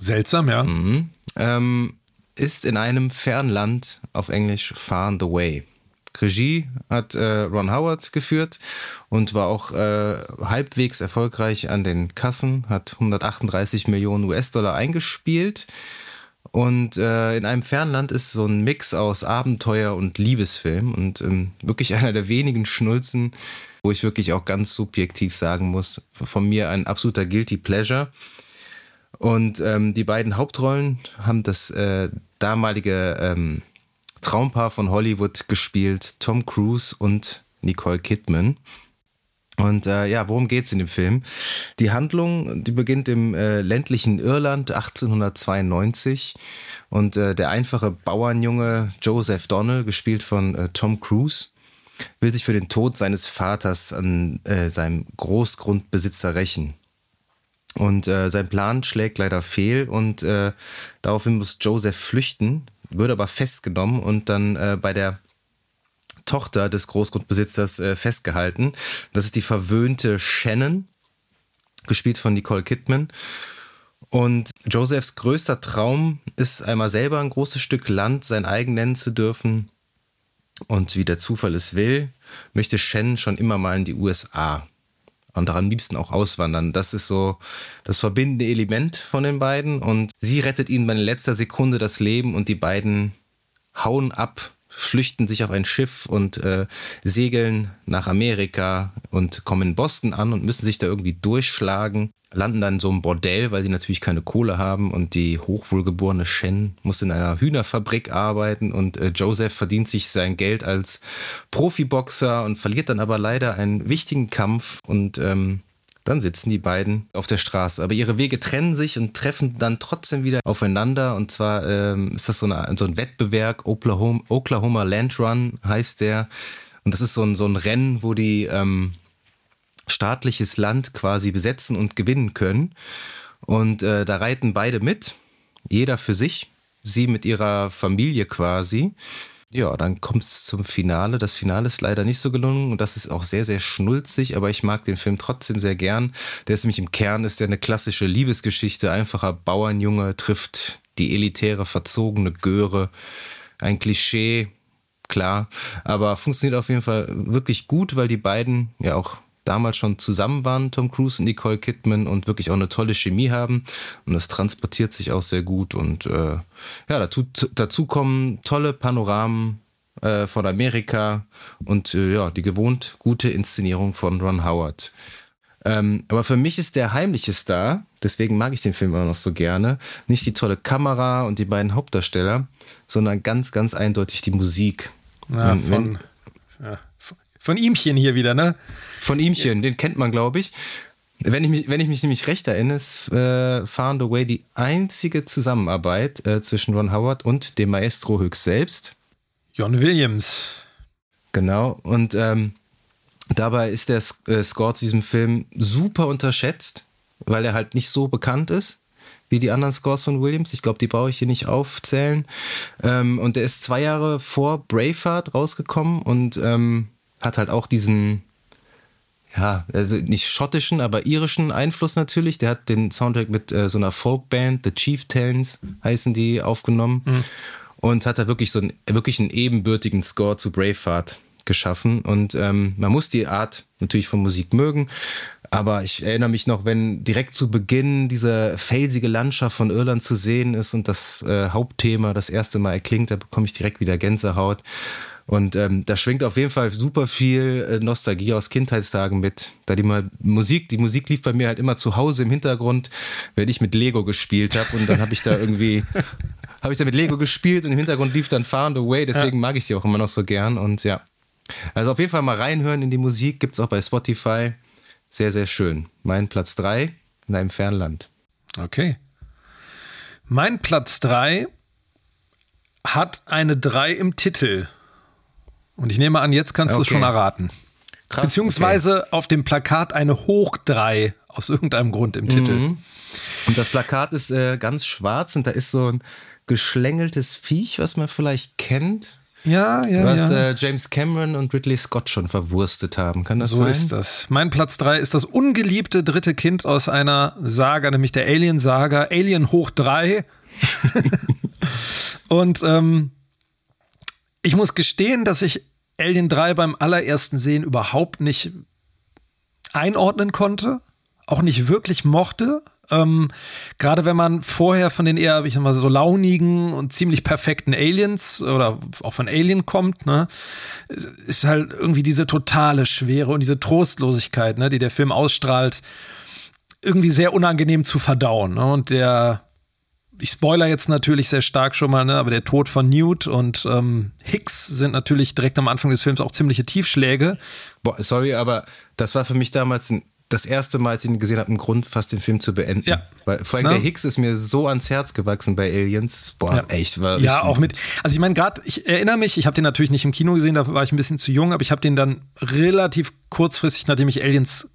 Seltsam, ja. Mhm. Ähm, ist in einem Fernland auf Englisch Far the Way. Regie hat äh, Ron Howard geführt und war auch äh, halbwegs erfolgreich an den Kassen, hat 138 Millionen US-Dollar eingespielt. Und äh, in einem Fernland ist so ein Mix aus Abenteuer und Liebesfilm und ähm, wirklich einer der wenigen Schnulzen, wo ich wirklich auch ganz subjektiv sagen muss, von mir ein absoluter Guilty Pleasure. Und ähm, die beiden Hauptrollen haben das äh, damalige ähm, Traumpaar von Hollywood gespielt, Tom Cruise und Nicole Kidman. Und äh, ja, worum geht es in dem Film? Die Handlung, die beginnt im äh, ländlichen Irland 1892 und äh, der einfache Bauernjunge Joseph Donnell, gespielt von äh, Tom Cruise, will sich für den Tod seines Vaters an äh, seinem Großgrundbesitzer rächen. Und äh, sein Plan schlägt leider fehl und äh, daraufhin muss Joseph flüchten, wird aber festgenommen und dann äh, bei der Tochter des Großgrundbesitzers äh, festgehalten. Das ist die verwöhnte Shannon, gespielt von Nicole Kidman. Und Josephs größter Traum ist einmal selber ein großes Stück Land sein eigen nennen zu dürfen. Und wie der Zufall es will, möchte Shannon schon immer mal in die USA und am liebsten auch auswandern. Das ist so das verbindende Element von den beiden und sie rettet ihnen bei letzter Sekunde das Leben und die beiden hauen ab, flüchten sich auf ein Schiff und äh, segeln nach Amerika und kommen in Boston an und müssen sich da irgendwie durchschlagen landen dann in so einem Bordell, weil sie natürlich keine Kohle haben und die hochwohlgeborene Shen muss in einer Hühnerfabrik arbeiten und äh, Joseph verdient sich sein Geld als Profiboxer und verliert dann aber leider einen wichtigen Kampf und ähm, dann sitzen die beiden auf der Straße. Aber ihre Wege trennen sich und treffen dann trotzdem wieder aufeinander. Und zwar ähm, ist das so, eine, so ein Wettbewerb, Oklahoma, Oklahoma Land Run heißt der. Und das ist so ein, so ein Rennen, wo die ähm, staatliches Land quasi besetzen und gewinnen können. Und äh, da reiten beide mit, jeder für sich, sie mit ihrer Familie quasi. Ja, dann kommt es zum Finale. Das Finale ist leider nicht so gelungen und das ist auch sehr, sehr schnulzig, aber ich mag den Film trotzdem sehr gern. Der ist nämlich im Kern, ist der eine klassische Liebesgeschichte. Einfacher Bauernjunge trifft die elitäre, verzogene Göre. Ein Klischee, klar. Aber funktioniert auf jeden Fall wirklich gut, weil die beiden ja auch damals schon zusammen waren, Tom Cruise und Nicole Kidman, und wirklich auch eine tolle Chemie haben. Und das transportiert sich auch sehr gut. Und äh, ja, dazu, dazu kommen tolle Panoramen äh, von Amerika und äh, ja, die gewohnt gute Inszenierung von Ron Howard. Ähm, aber für mich ist der heimliche Star, deswegen mag ich den Film immer noch so gerne, nicht die tolle Kamera und die beiden Hauptdarsteller, sondern ganz, ganz eindeutig die Musik. Ja, wenn, von, ja, von ihmchen hier wieder, ne? Von ihmchen, den kennt man, glaube ich. Wenn ich, mich, wenn ich mich nämlich recht erinnere, ist äh, Found Away die einzige Zusammenarbeit äh, zwischen Ron Howard und dem Maestro höchst selbst. John Williams. Genau, und ähm, dabei ist der äh, Score zu diesem Film super unterschätzt, weil er halt nicht so bekannt ist wie die anderen Scores von Williams. Ich glaube, die brauche ich hier nicht aufzählen. Ähm, und der ist zwei Jahre vor Braveheart rausgekommen und ähm, hat halt auch diesen, ja, also nicht schottischen, aber irischen Einfluss natürlich. Der hat den Soundtrack mit äh, so einer Folkband, The Chieftains heißen die, aufgenommen. Mhm und hat da wirklich so einen, wirklich einen ebenbürtigen Score zu Braveheart geschaffen. Und ähm, man muss die Art natürlich von Musik mögen. Aber ich erinnere mich noch, wenn direkt zu Beginn diese felsige Landschaft von Irland zu sehen ist und das äh, Hauptthema das erste Mal erklingt, da bekomme ich direkt wieder Gänsehaut. Und ähm, da schwingt auf jeden Fall super viel äh, Nostalgie aus Kindheitstagen mit. Da die mal Musik, die Musik lief bei mir halt immer zu Hause im Hintergrund, wenn ich mit Lego gespielt habe und dann habe ich da irgendwie habe ich da mit Lego gespielt und im Hintergrund lief dann Far and Away, deswegen ja. mag ich sie auch immer noch so gern und ja. Also auf jeden Fall mal reinhören in die Musik, gibt es auch bei Spotify. Sehr, sehr schön. Mein Platz 3 in einem fernen Land. Okay. Mein Platz 3 hat eine 3 im Titel. Und ich nehme an, jetzt kannst okay. du es schon erraten. Krass, Beziehungsweise okay. auf dem Plakat eine Hoch 3 aus irgendeinem Grund im Titel. Mhm. Und das Plakat ist äh, ganz schwarz und da ist so ein geschlängeltes Viech, was man vielleicht kennt. Ja, ja, was ja. Äh, James Cameron und Ridley Scott schon verwurstet haben. Kann das so sein? So ist das. Mein Platz 3 ist das ungeliebte dritte Kind aus einer Saga, nämlich der Alien-Saga, Alien hoch 3. und ähm, ich muss gestehen, dass ich Alien 3 beim allerersten Sehen überhaupt nicht einordnen konnte, auch nicht wirklich mochte. Ähm, Gerade wenn man vorher von den eher, ich sag mal, so launigen und ziemlich perfekten Aliens oder auch von Alien kommt, ne, ist halt irgendwie diese totale Schwere und diese Trostlosigkeit, ne, die der Film ausstrahlt, irgendwie sehr unangenehm zu verdauen. Ne? Und der, ich spoiler jetzt natürlich sehr stark schon mal, ne, aber der Tod von Newt und ähm, Hicks sind natürlich direkt am Anfang des Films auch ziemliche Tiefschläge. Boah, sorry, aber das war für mich damals ein das erste Mal, als ich ihn gesehen habe, ein Grund, fast den Film zu beenden. Ja. Weil vor allem Na? der Hicks ist mir so ans Herz gewachsen bei Aliens. Boah, ja. echt. War ja, auch mit. Also ich meine, gerade, ich erinnere mich, ich habe den natürlich nicht im Kino gesehen, da war ich ein bisschen zu jung, aber ich habe den dann relativ kurzfristig, nachdem ich Aliens,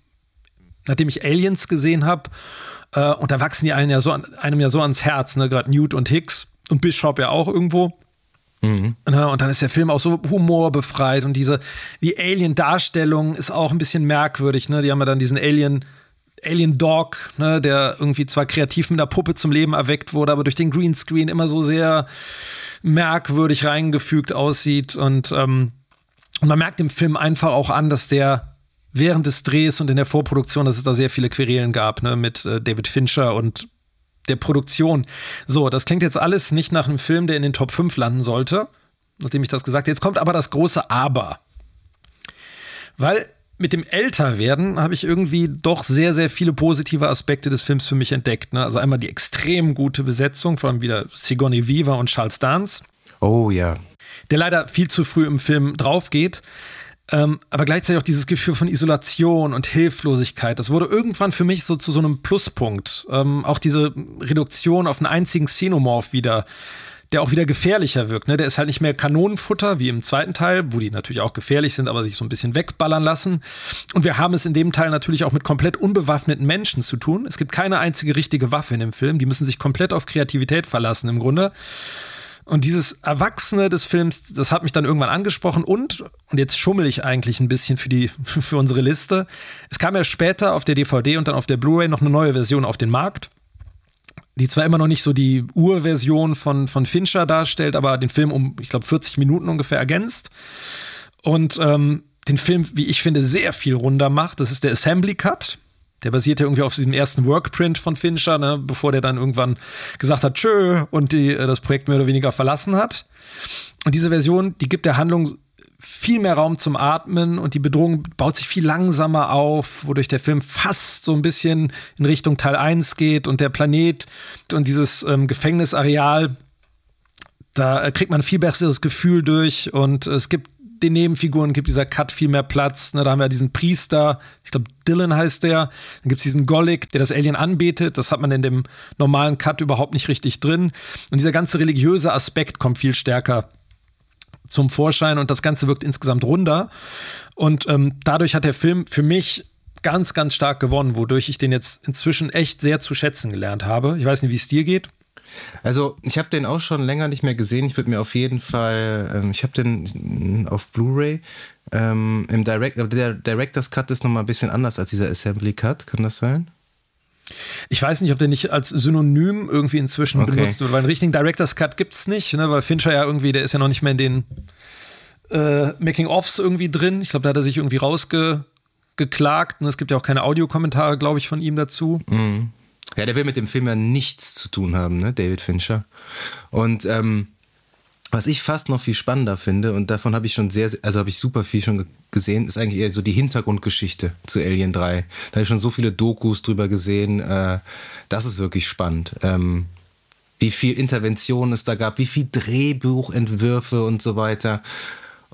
nachdem ich Aliens gesehen habe, äh, und da wachsen die einem ja so, einem ja so ans Herz, ne? Gerade Newt und Hicks und Bishop ja auch irgendwo. Mhm. Ne, und dann ist der Film auch so humorbefreit und diese, die Alien-Darstellung ist auch ein bisschen merkwürdig. Ne? Die haben ja dann diesen Alien, Alien Dog, ne? der irgendwie zwar kreativ mit einer Puppe zum Leben erweckt wurde, aber durch den Greenscreen immer so sehr merkwürdig reingefügt aussieht. Und, ähm, und man merkt dem Film einfach auch an, dass der während des Drehs und in der Vorproduktion, dass es da sehr viele Querelen gab, ne? mit äh, David Fincher und der Produktion. So, das klingt jetzt alles nicht nach einem Film, der in den Top 5 landen sollte, nachdem ich das gesagt habe. Jetzt kommt aber das große Aber. Weil mit dem Älterwerden habe ich irgendwie doch sehr, sehr viele positive Aspekte des Films für mich entdeckt. Ne? Also einmal die extrem gute Besetzung, vor allem wieder Sigourney Weaver und Charles Dance. Oh ja. Der leider viel zu früh im Film draufgeht. Ähm, aber gleichzeitig auch dieses Gefühl von Isolation und Hilflosigkeit. Das wurde irgendwann für mich so zu so einem Pluspunkt. Ähm, auch diese Reduktion auf einen einzigen Xenomorph wieder, der auch wieder gefährlicher wirkt. Ne? Der ist halt nicht mehr Kanonenfutter wie im zweiten Teil, wo die natürlich auch gefährlich sind, aber sich so ein bisschen wegballern lassen. Und wir haben es in dem Teil natürlich auch mit komplett unbewaffneten Menschen zu tun. Es gibt keine einzige richtige Waffe in dem Film. Die müssen sich komplett auf Kreativität verlassen im Grunde. Und dieses Erwachsene des Films, das hat mich dann irgendwann angesprochen und, und jetzt schummel ich eigentlich ein bisschen für, die, für unsere Liste. Es kam ja später auf der DVD und dann auf der Blu-ray noch eine neue Version auf den Markt. die zwar immer noch nicht so die Urversion von, von Fincher darstellt, aber den Film um, ich glaube, 40 Minuten ungefähr ergänzt. Und ähm, den Film, wie ich finde, sehr viel runder macht. Das ist der Assembly Cut. Der basiert ja irgendwie auf diesem ersten Workprint von Fincher, ne, bevor der dann irgendwann gesagt hat, tschö, und die, äh, das Projekt mehr oder weniger verlassen hat. Und diese Version, die gibt der Handlung viel mehr Raum zum Atmen und die Bedrohung baut sich viel langsamer auf, wodurch der Film fast so ein bisschen in Richtung Teil 1 geht und der Planet und dieses ähm, Gefängnisareal, da äh, kriegt man ein viel besseres Gefühl durch und es gibt den Nebenfiguren gibt dieser Cut viel mehr Platz. Ne, da haben wir diesen Priester, ich glaube Dylan heißt der. Dann gibt es diesen Golik, der das Alien anbetet. Das hat man in dem normalen Cut überhaupt nicht richtig drin. Und dieser ganze religiöse Aspekt kommt viel stärker zum Vorschein und das Ganze wirkt insgesamt runder. Und ähm, dadurch hat der Film für mich ganz, ganz stark gewonnen, wodurch ich den jetzt inzwischen echt sehr zu schätzen gelernt habe. Ich weiß nicht, wie es dir geht. Also ich habe den auch schon länger nicht mehr gesehen. Ich würde mir auf jeden Fall, ähm, ich habe den auf Blu-ray. Ähm, Im Direct, der Director's Cut ist nochmal ein bisschen anders als dieser Assembly Cut, kann das sein? Ich weiß nicht, ob der nicht als Synonym irgendwie inzwischen okay. benutzt wird, weil einen richtigen Director's Cut gibt es nicht, ne? weil Fincher ja irgendwie, der ist ja noch nicht mehr in den äh, Making-ofs irgendwie drin. Ich glaube, da hat er sich irgendwie rausgeklagt. Und es gibt ja auch keine Audiokommentare, glaube ich, von ihm dazu. Mhm. Ja, der will mit dem Film ja nichts zu tun haben, ne? David Fincher. Und ähm, was ich fast noch viel spannender finde, und davon habe ich schon sehr, also habe ich super viel schon gesehen, ist eigentlich eher so die Hintergrundgeschichte zu Alien 3. Da habe ich schon so viele Dokus drüber gesehen. Äh, das ist wirklich spannend. Ähm, wie viel Intervention es da gab, wie viel Drehbuchentwürfe und so weiter.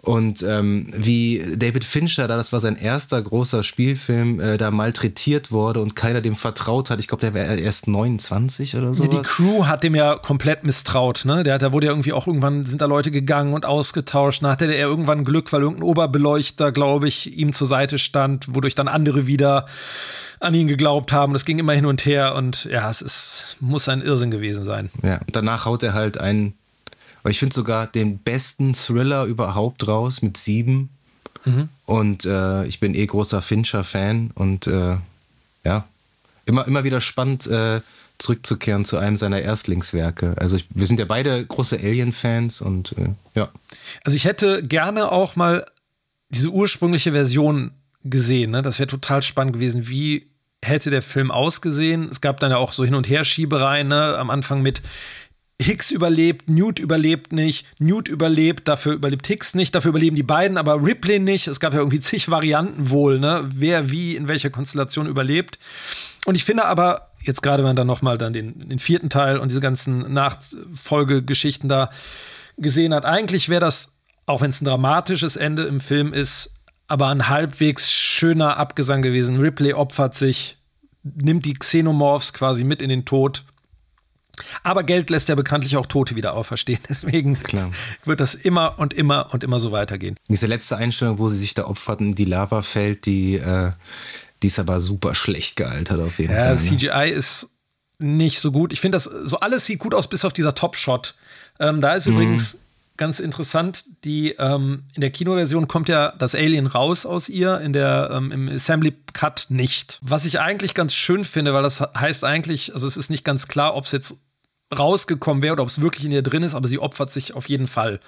Und ähm, wie David Fincher, da das war sein erster großer Spielfilm, äh, da malträtiert wurde und keiner dem vertraut hat. Ich glaube, der wäre erst 29 oder so. Ja, die Crew hat dem ja komplett misstraut. Ne? Der, da wurde ja irgendwie auch irgendwann, sind da Leute gegangen und ausgetauscht. Dann hatte er irgendwann Glück, weil irgendein Oberbeleuchter, glaube ich, ihm zur Seite stand, wodurch dann andere wieder an ihn geglaubt haben. Das ging immer hin und her und ja, es ist, muss ein Irrsinn gewesen sein. Ja, danach haut er halt einen aber ich finde sogar den besten Thriller überhaupt raus mit sieben. Mhm. Und äh, ich bin eh großer Fincher-Fan und äh, ja, immer, immer wieder spannend äh, zurückzukehren zu einem seiner Erstlingswerke. Also ich, wir sind ja beide große Alien-Fans und äh, ja. Also ich hätte gerne auch mal diese ursprüngliche Version gesehen. Ne? Das wäre total spannend gewesen. Wie hätte der Film ausgesehen? Es gab dann ja auch so Hin- und Herschiebereien ne? am Anfang mit Hicks überlebt, Newt überlebt nicht, Newt überlebt, dafür überlebt Hicks nicht, dafür überleben die beiden, aber Ripley nicht. Es gab ja irgendwie zig Varianten wohl, ne? Wer wie in welcher Konstellation überlebt. Und ich finde aber, jetzt gerade wenn man dann nochmal dann den, den vierten Teil und diese ganzen Nachfolgegeschichten da gesehen hat, eigentlich wäre das, auch wenn es ein dramatisches Ende im Film ist, aber ein halbwegs schöner Abgesang gewesen. Ripley opfert sich, nimmt die Xenomorphs quasi mit in den Tod aber Geld lässt ja bekanntlich auch Tote wieder auferstehen. Deswegen Klar. wird das immer und immer und immer so weitergehen. Diese letzte Einstellung, wo sie sich da opferten, die Lava fällt, die, äh, die ist aber super schlecht gealtert auf jeden ja, Fall. Ja, ne? CGI ist nicht so gut. Ich finde, das so alles sieht gut aus, bis auf dieser Top-Shot. Ähm, da ist mhm. übrigens ganz interessant, die ähm, in der Kinoversion kommt ja das Alien raus aus ihr, in der ähm, im Assembly Cut nicht. Was ich eigentlich ganz schön finde, weil das heißt eigentlich, also es ist nicht ganz klar, ob es jetzt rausgekommen wäre oder ob es wirklich in ihr drin ist, aber sie opfert sich auf jeden Fall.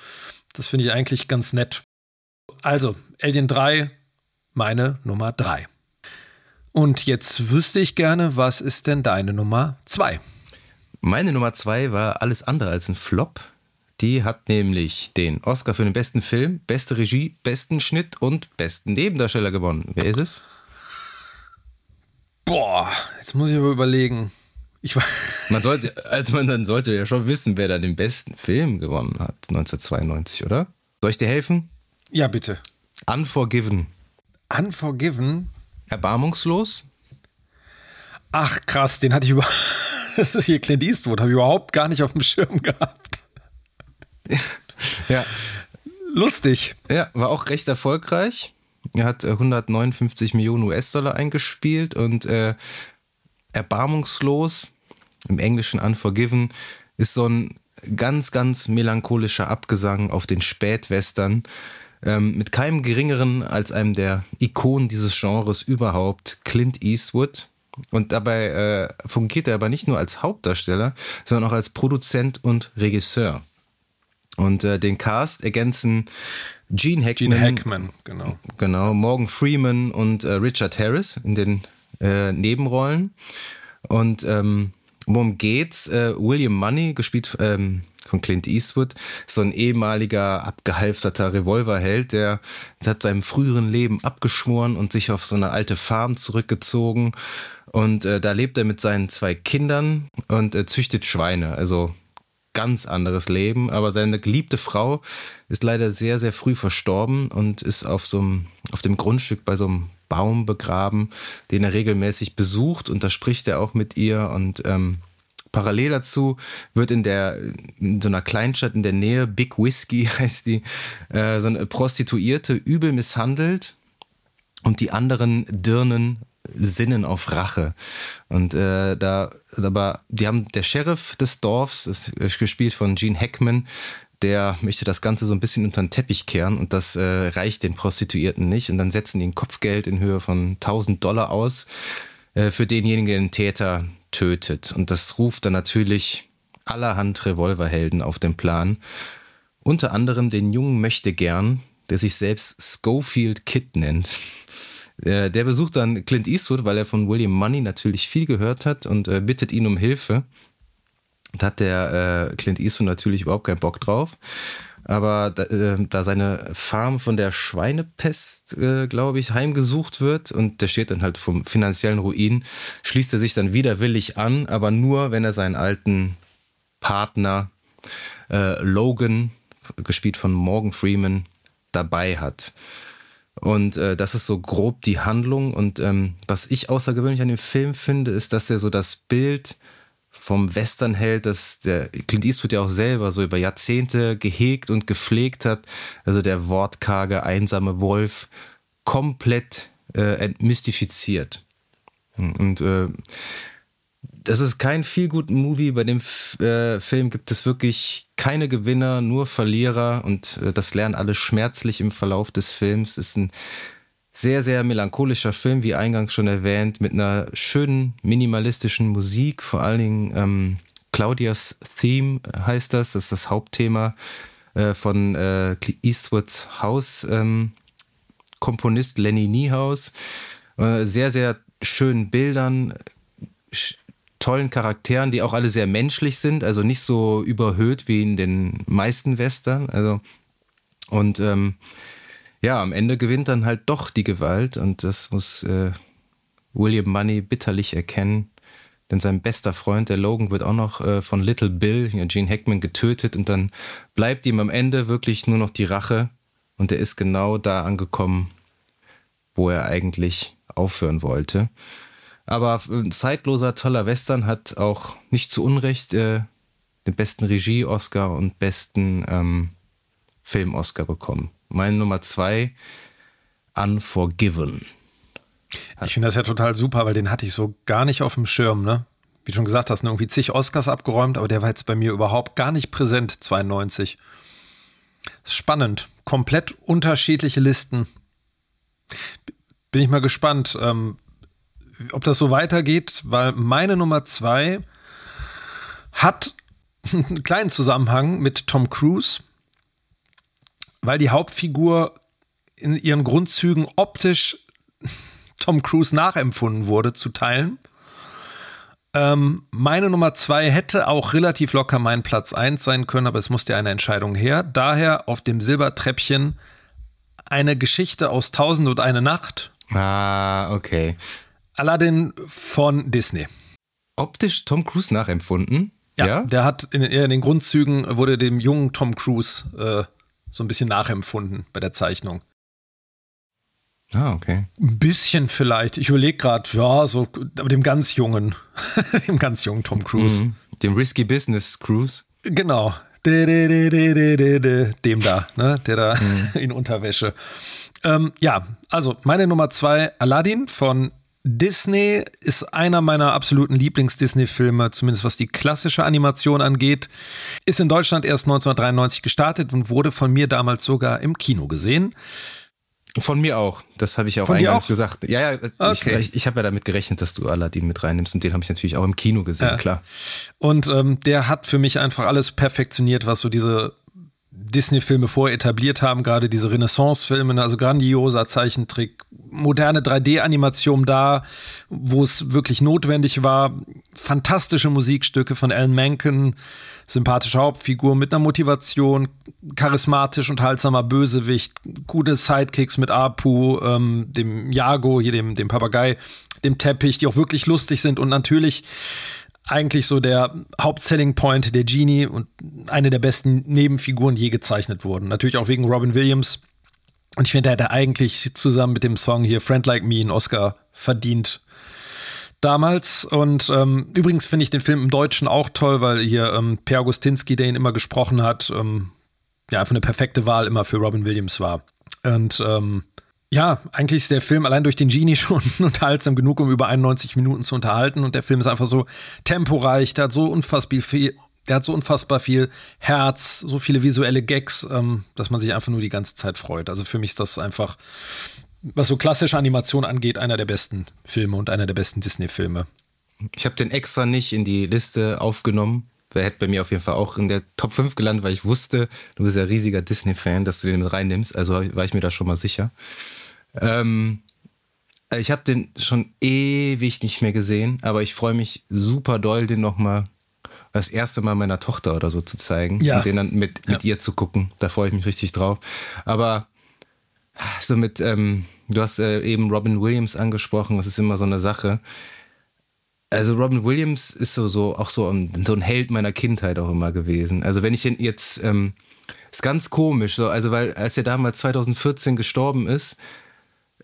Das finde ich eigentlich ganz nett. Also, Alien 3, meine Nummer 3. Und jetzt wüsste ich gerne, was ist denn deine Nummer 2? Meine Nummer 2 war alles andere als ein Flop. Die hat nämlich den Oscar für den besten Film, beste Regie, besten Schnitt und besten Nebendarsteller gewonnen. Wer ist es? Boah, jetzt muss ich aber überlegen. Ich man sollte, also man dann sollte ja schon wissen, wer da den besten Film gewonnen hat, 1992, oder? Soll ich dir helfen? Ja, bitte. Unforgiven. Unforgiven? Erbarmungslos? Ach, krass, den hatte ich über. Das ist hier Clint Eastwood, habe ich überhaupt gar nicht auf dem Schirm gehabt. ja. Lustig. Ja, war auch recht erfolgreich. Er hat 159 äh, Millionen US-Dollar eingespielt und äh, erbarmungslos im Englischen Unforgiven, ist so ein ganz, ganz melancholischer Abgesang auf den Spätwestern. Ähm, mit keinem geringeren als einem der Ikonen dieses Genres überhaupt, Clint Eastwood. Und dabei äh, fungiert er aber nicht nur als Hauptdarsteller, sondern auch als Produzent und Regisseur. Und äh, den Cast ergänzen Gene Hackman, Gene Hackman genau. genau, Morgan Freeman und äh, Richard Harris in den äh, Nebenrollen. Und ähm, worum geht's? Äh, William Money, gespielt ähm, von Clint Eastwood, so ein ehemaliger abgehalfterter Revolverheld, der hat seinem früheren Leben abgeschworen und sich auf so eine alte Farm zurückgezogen. Und äh, da lebt er mit seinen zwei Kindern und äh, züchtet Schweine. Also ganz anderes Leben. Aber seine geliebte Frau ist leider sehr, sehr früh verstorben und ist auf so einem, auf dem Grundstück bei so einem Baum begraben, den er regelmäßig besucht. Und da spricht er auch mit ihr und ähm, Parallel dazu wird in der in so einer Kleinstadt in der Nähe, Big Whiskey heißt die, äh, so eine Prostituierte übel misshandelt und die anderen Dirnen sinnen auf Rache. Und äh, da, aber die haben der Sheriff des Dorfs, ist gespielt von Gene Hackman, der möchte das Ganze so ein bisschen unter den Teppich kehren und das äh, reicht den Prostituierten nicht. Und dann setzen die ein Kopfgeld in Höhe von 1000 Dollar aus äh, für denjenigen, den Täter tötet. Und das ruft dann natürlich allerhand Revolverhelden auf den Plan. Unter anderem den jungen Möchtegern, der sich selbst Schofield Kid nennt. Äh, der besucht dann Clint Eastwood, weil er von William Money natürlich viel gehört hat und äh, bittet ihn um Hilfe. Da hat der äh, Clint Eastwood natürlich überhaupt keinen Bock drauf. Aber da, äh, da seine Farm von der Schweinepest, äh, glaube ich, heimgesucht wird und der steht dann halt vom finanziellen Ruin, schließt er sich dann widerwillig an, aber nur, wenn er seinen alten Partner äh, Logan, gespielt von Morgan Freeman, dabei hat. Und äh, das ist so grob die Handlung. Und ähm, was ich außergewöhnlich an dem Film finde, ist, dass er so das Bild vom Westernheld, das der Clint Eastwood ja auch selber so über Jahrzehnte gehegt und gepflegt hat. Also der wortkarge, einsame Wolf, komplett äh, entmystifiziert. Und äh, das ist kein viel guten Movie. Bei dem F äh, Film gibt es wirklich keine Gewinner, nur Verlierer und äh, das lernen alle schmerzlich im Verlauf des Films. Ist ein sehr, sehr melancholischer Film, wie eingangs schon erwähnt, mit einer schönen minimalistischen Musik, vor allen Dingen ähm, Claudias Theme heißt das, das ist das Hauptthema äh, von äh, Eastwoods Haus, ähm, Komponist Lenny Niehaus. Äh, sehr, sehr schönen Bildern, tollen Charakteren, die auch alle sehr menschlich sind, also nicht so überhöht wie in den meisten Western. Also und ähm, ja, am Ende gewinnt dann halt doch die Gewalt und das muss äh, William Money bitterlich erkennen. Denn sein bester Freund, der Logan, wird auch noch äh, von Little Bill, Gene Hackman, getötet und dann bleibt ihm am Ende wirklich nur noch die Rache und er ist genau da angekommen, wo er eigentlich aufhören wollte. Aber ein zeitloser, toller Western hat auch nicht zu Unrecht äh, den besten Regie-Oscar und besten ähm, Film-Oscar bekommen. Mein Nummer zwei, Unforgiven. Ich finde das ja total super, weil den hatte ich so gar nicht auf dem Schirm, ne? Wie schon gesagt hast, ne, irgendwie zig Oscars abgeräumt, aber der war jetzt bei mir überhaupt gar nicht präsent, 92. Spannend. Komplett unterschiedliche Listen. Bin ich mal gespannt, ähm, ob das so weitergeht, weil meine Nummer zwei hat einen kleinen Zusammenhang mit Tom Cruise weil die Hauptfigur in ihren Grundzügen optisch Tom Cruise nachempfunden wurde, zu teilen. Ähm, meine Nummer zwei hätte auch relativ locker mein Platz 1 sein können, aber es musste eine Entscheidung her. Daher auf dem Silbertreppchen eine Geschichte aus Tausend und eine Nacht. Ah, okay. Aladdin von Disney. Optisch Tom Cruise nachempfunden? Ja, ja? der hat in, in, den Grundzügen wurde dem jungen Tom Cruise äh, so ein bisschen nachempfunden bei der Zeichnung. Ah, okay. Ein bisschen vielleicht. Ich überlege gerade, ja, so, aber dem ganz jungen, dem ganz jungen Tom Cruise. Mhm. Dem Risky Business Cruise. Genau. Dem da, ne? der da mhm. in Unterwäsche. Ähm, ja, also meine Nummer zwei, Aladdin von Disney ist einer meiner absoluten Lieblings-Disney-Filme, zumindest was die klassische Animation angeht. Ist in Deutschland erst 1993 gestartet und wurde von mir damals sogar im Kino gesehen. Von mir auch. Das habe ich auch Von eingangs auch? gesagt. Ja, ja, okay. ich, ich habe ja damit gerechnet, dass du Aladdin mit reinnimmst und den habe ich natürlich auch im Kino gesehen, ja. klar. Und ähm, der hat für mich einfach alles perfektioniert, was so diese Disney-Filme vorher etabliert haben, gerade diese Renaissance-Filme, ne, also grandioser Zeichentrick, moderne 3D-Animation da, wo es wirklich notwendig war, fantastische Musikstücke von Alan Menken, sympathische Hauptfigur mit einer Motivation, charismatisch unterhaltsamer Bösewicht, gute Sidekicks mit Apu, ähm, dem Jago, hier dem, dem Papagei, dem Teppich, die auch wirklich lustig sind und natürlich eigentlich so der Hauptselling Point der Genie und eine der besten Nebenfiguren je gezeichnet wurden. Natürlich auch wegen Robin Williams. Und ich finde, er hätte eigentlich zusammen mit dem Song hier Friend Like Me einen Oscar verdient damals. Und ähm, übrigens finde ich den Film im Deutschen auch toll, weil hier ähm, Per Augustinski, der ihn immer gesprochen hat, ähm, ja, einfach eine perfekte Wahl immer für Robin Williams war. Und ähm, ja, eigentlich ist der Film allein durch den Genie schon unterhaltsam genug, um über 91 Minuten zu unterhalten. Und der Film ist einfach so temporeich, der hat so unfassbar viel, der hat so unfassbar viel Herz, so viele visuelle Gags, ähm, dass man sich einfach nur die ganze Zeit freut. Also für mich ist das einfach, was so klassische Animation angeht, einer der besten Filme und einer der besten Disney-Filme. Ich habe den extra nicht in die Liste aufgenommen. Der hätte bei mir auf jeden Fall auch in der Top 5 gelandet, weil ich wusste, du bist ja riesiger Disney-Fan, dass du den mit reinnimmst. Also war ich mir da schon mal sicher. Ähm, ich habe den schon ewig nicht mehr gesehen, aber ich freue mich super doll, den nochmal das erste Mal meiner Tochter oder so zu zeigen ja. und den dann mit, mit ja. ihr zu gucken. Da freue ich mich richtig drauf. Aber so mit, ähm, du hast äh, eben Robin Williams angesprochen, das ist immer so eine Sache. Also Robin Williams ist so, so auch so ein, so ein Held meiner Kindheit auch immer gewesen. Also wenn ich ihn jetzt, ähm, ist ganz komisch, so, also weil als er damals 2014 gestorben ist,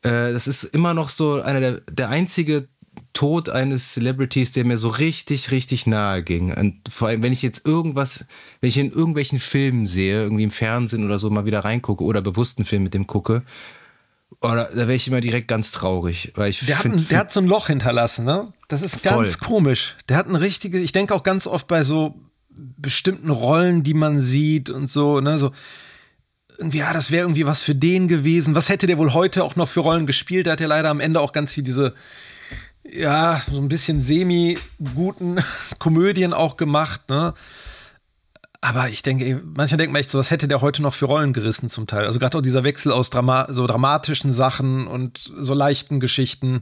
äh, das ist immer noch so einer der, der einzige Tod eines Celebrities, der mir so richtig, richtig nahe ging. Und vor allem, wenn ich jetzt irgendwas, wenn ich in irgendwelchen Filmen sehe, irgendwie im Fernsehen oder so mal wieder reingucke oder bewussten Film mit dem gucke, oder da wäre ich immer direkt ganz traurig. Weil ich der, find, hat ein, der hat so ein Loch hinterlassen, ne? Das ist ganz voll. komisch. Der hat eine richtige, ich denke auch ganz oft bei so bestimmten Rollen, die man sieht und so, ne, so irgendwie, ja, das wäre irgendwie was für den gewesen. Was hätte der wohl heute auch noch für Rollen gespielt? Der hat ja leider am Ende auch ganz viel diese, ja, so ein bisschen semi-guten Komödien auch gemacht, ne? Aber ich denke, manchmal denkt man echt so, was hätte der heute noch für Rollen gerissen zum Teil? Also gerade auch dieser Wechsel aus Drama so dramatischen Sachen und so leichten Geschichten.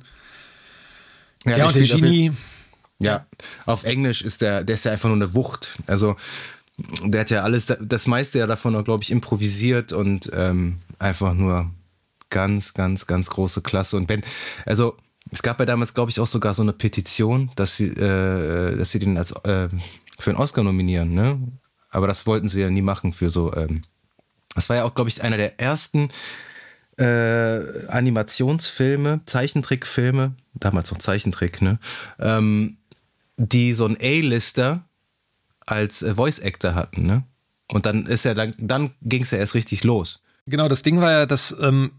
Ja, ja und der Genie. Auf, ja, auf Englisch ist der, der ist ja einfach nur eine Wucht. Also der hat ja alles, das meiste ja davon, glaube ich, improvisiert und ähm, einfach nur ganz, ganz, ganz große Klasse. Und wenn, also es gab ja damals, glaube ich, auch sogar so eine Petition, dass sie, äh, dass sie den als äh, für einen Oscar nominieren, ne? Aber das wollten sie ja nie machen für so. Ähm, das war ja auch, glaube ich, einer der ersten äh, Animationsfilme, Zeichentrickfilme, damals noch Zeichentrick, ne? Ähm, die so ein A-Lister als äh, Voice Actor hatten, ne? Und dann ist ja dann, dann ging es ja erst richtig los. Genau, das Ding war ja, dass ähm,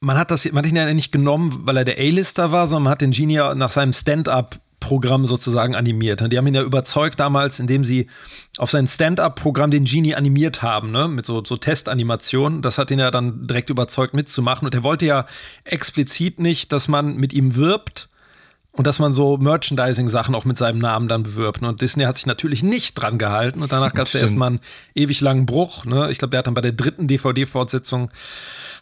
man hat das, man hat ihn ja nicht genommen, weil er der A-Lister war, sondern man hat den Genie nach seinem Stand-up Programm sozusagen animiert. Die haben ihn ja überzeugt damals, indem sie auf sein Stand-up-Programm den Genie animiert haben, ne? mit so, so Testanimationen. Das hat ihn ja dann direkt überzeugt mitzumachen. Und er wollte ja explizit nicht, dass man mit ihm wirbt und dass man so Merchandising-Sachen auch mit seinem Namen dann bewirbt. Und Disney hat sich natürlich nicht dran gehalten. Und danach gab es ja erstmal einen ewig langen Bruch. Ne? Ich glaube, der hat dann bei der dritten DVD-Fortsetzung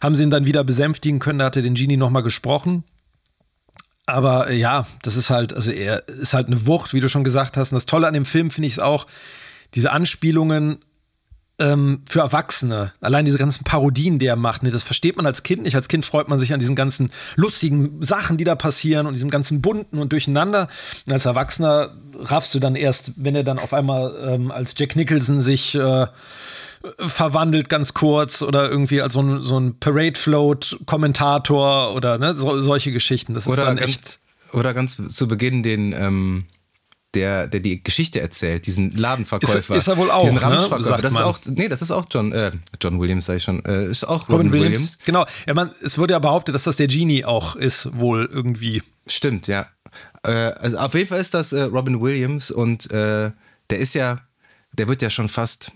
haben sie ihn dann wieder besänftigen können. Da hatte den Genie nochmal gesprochen. Aber äh, ja, das ist halt, also er ist halt eine Wucht, wie du schon gesagt hast. Und das Tolle an dem Film finde ich es auch, diese Anspielungen ähm, für Erwachsene. Allein diese ganzen Parodien, die er macht, ne, das versteht man als Kind nicht. Als Kind freut man sich an diesen ganzen lustigen Sachen, die da passieren und diesem ganzen bunten und durcheinander. Und als Erwachsener raffst du dann erst, wenn er dann auf einmal ähm, als Jack Nicholson sich äh, verwandelt ganz kurz oder irgendwie als so ein, so ein Parade-Float-Kommentator oder ne, so, solche Geschichten. Das oder ist dann ganz, echt. Oder ganz zu Beginn den, ähm, der, der die Geschichte erzählt, diesen Ladenverkäufer. Ist, ist er wohl auch, diesen ne? Ramschverkäufer. Das ist auch, nee, das ist auch John, äh, John Williams, sag ich schon. Äh, ist auch Robin, Robin Williams. Williams. Genau. Ja, man, es wurde ja behauptet, dass das der Genie auch ist, wohl irgendwie. Stimmt, ja. Äh, also auf jeden Fall ist das äh, Robin Williams und äh, der ist ja, der wird ja schon fast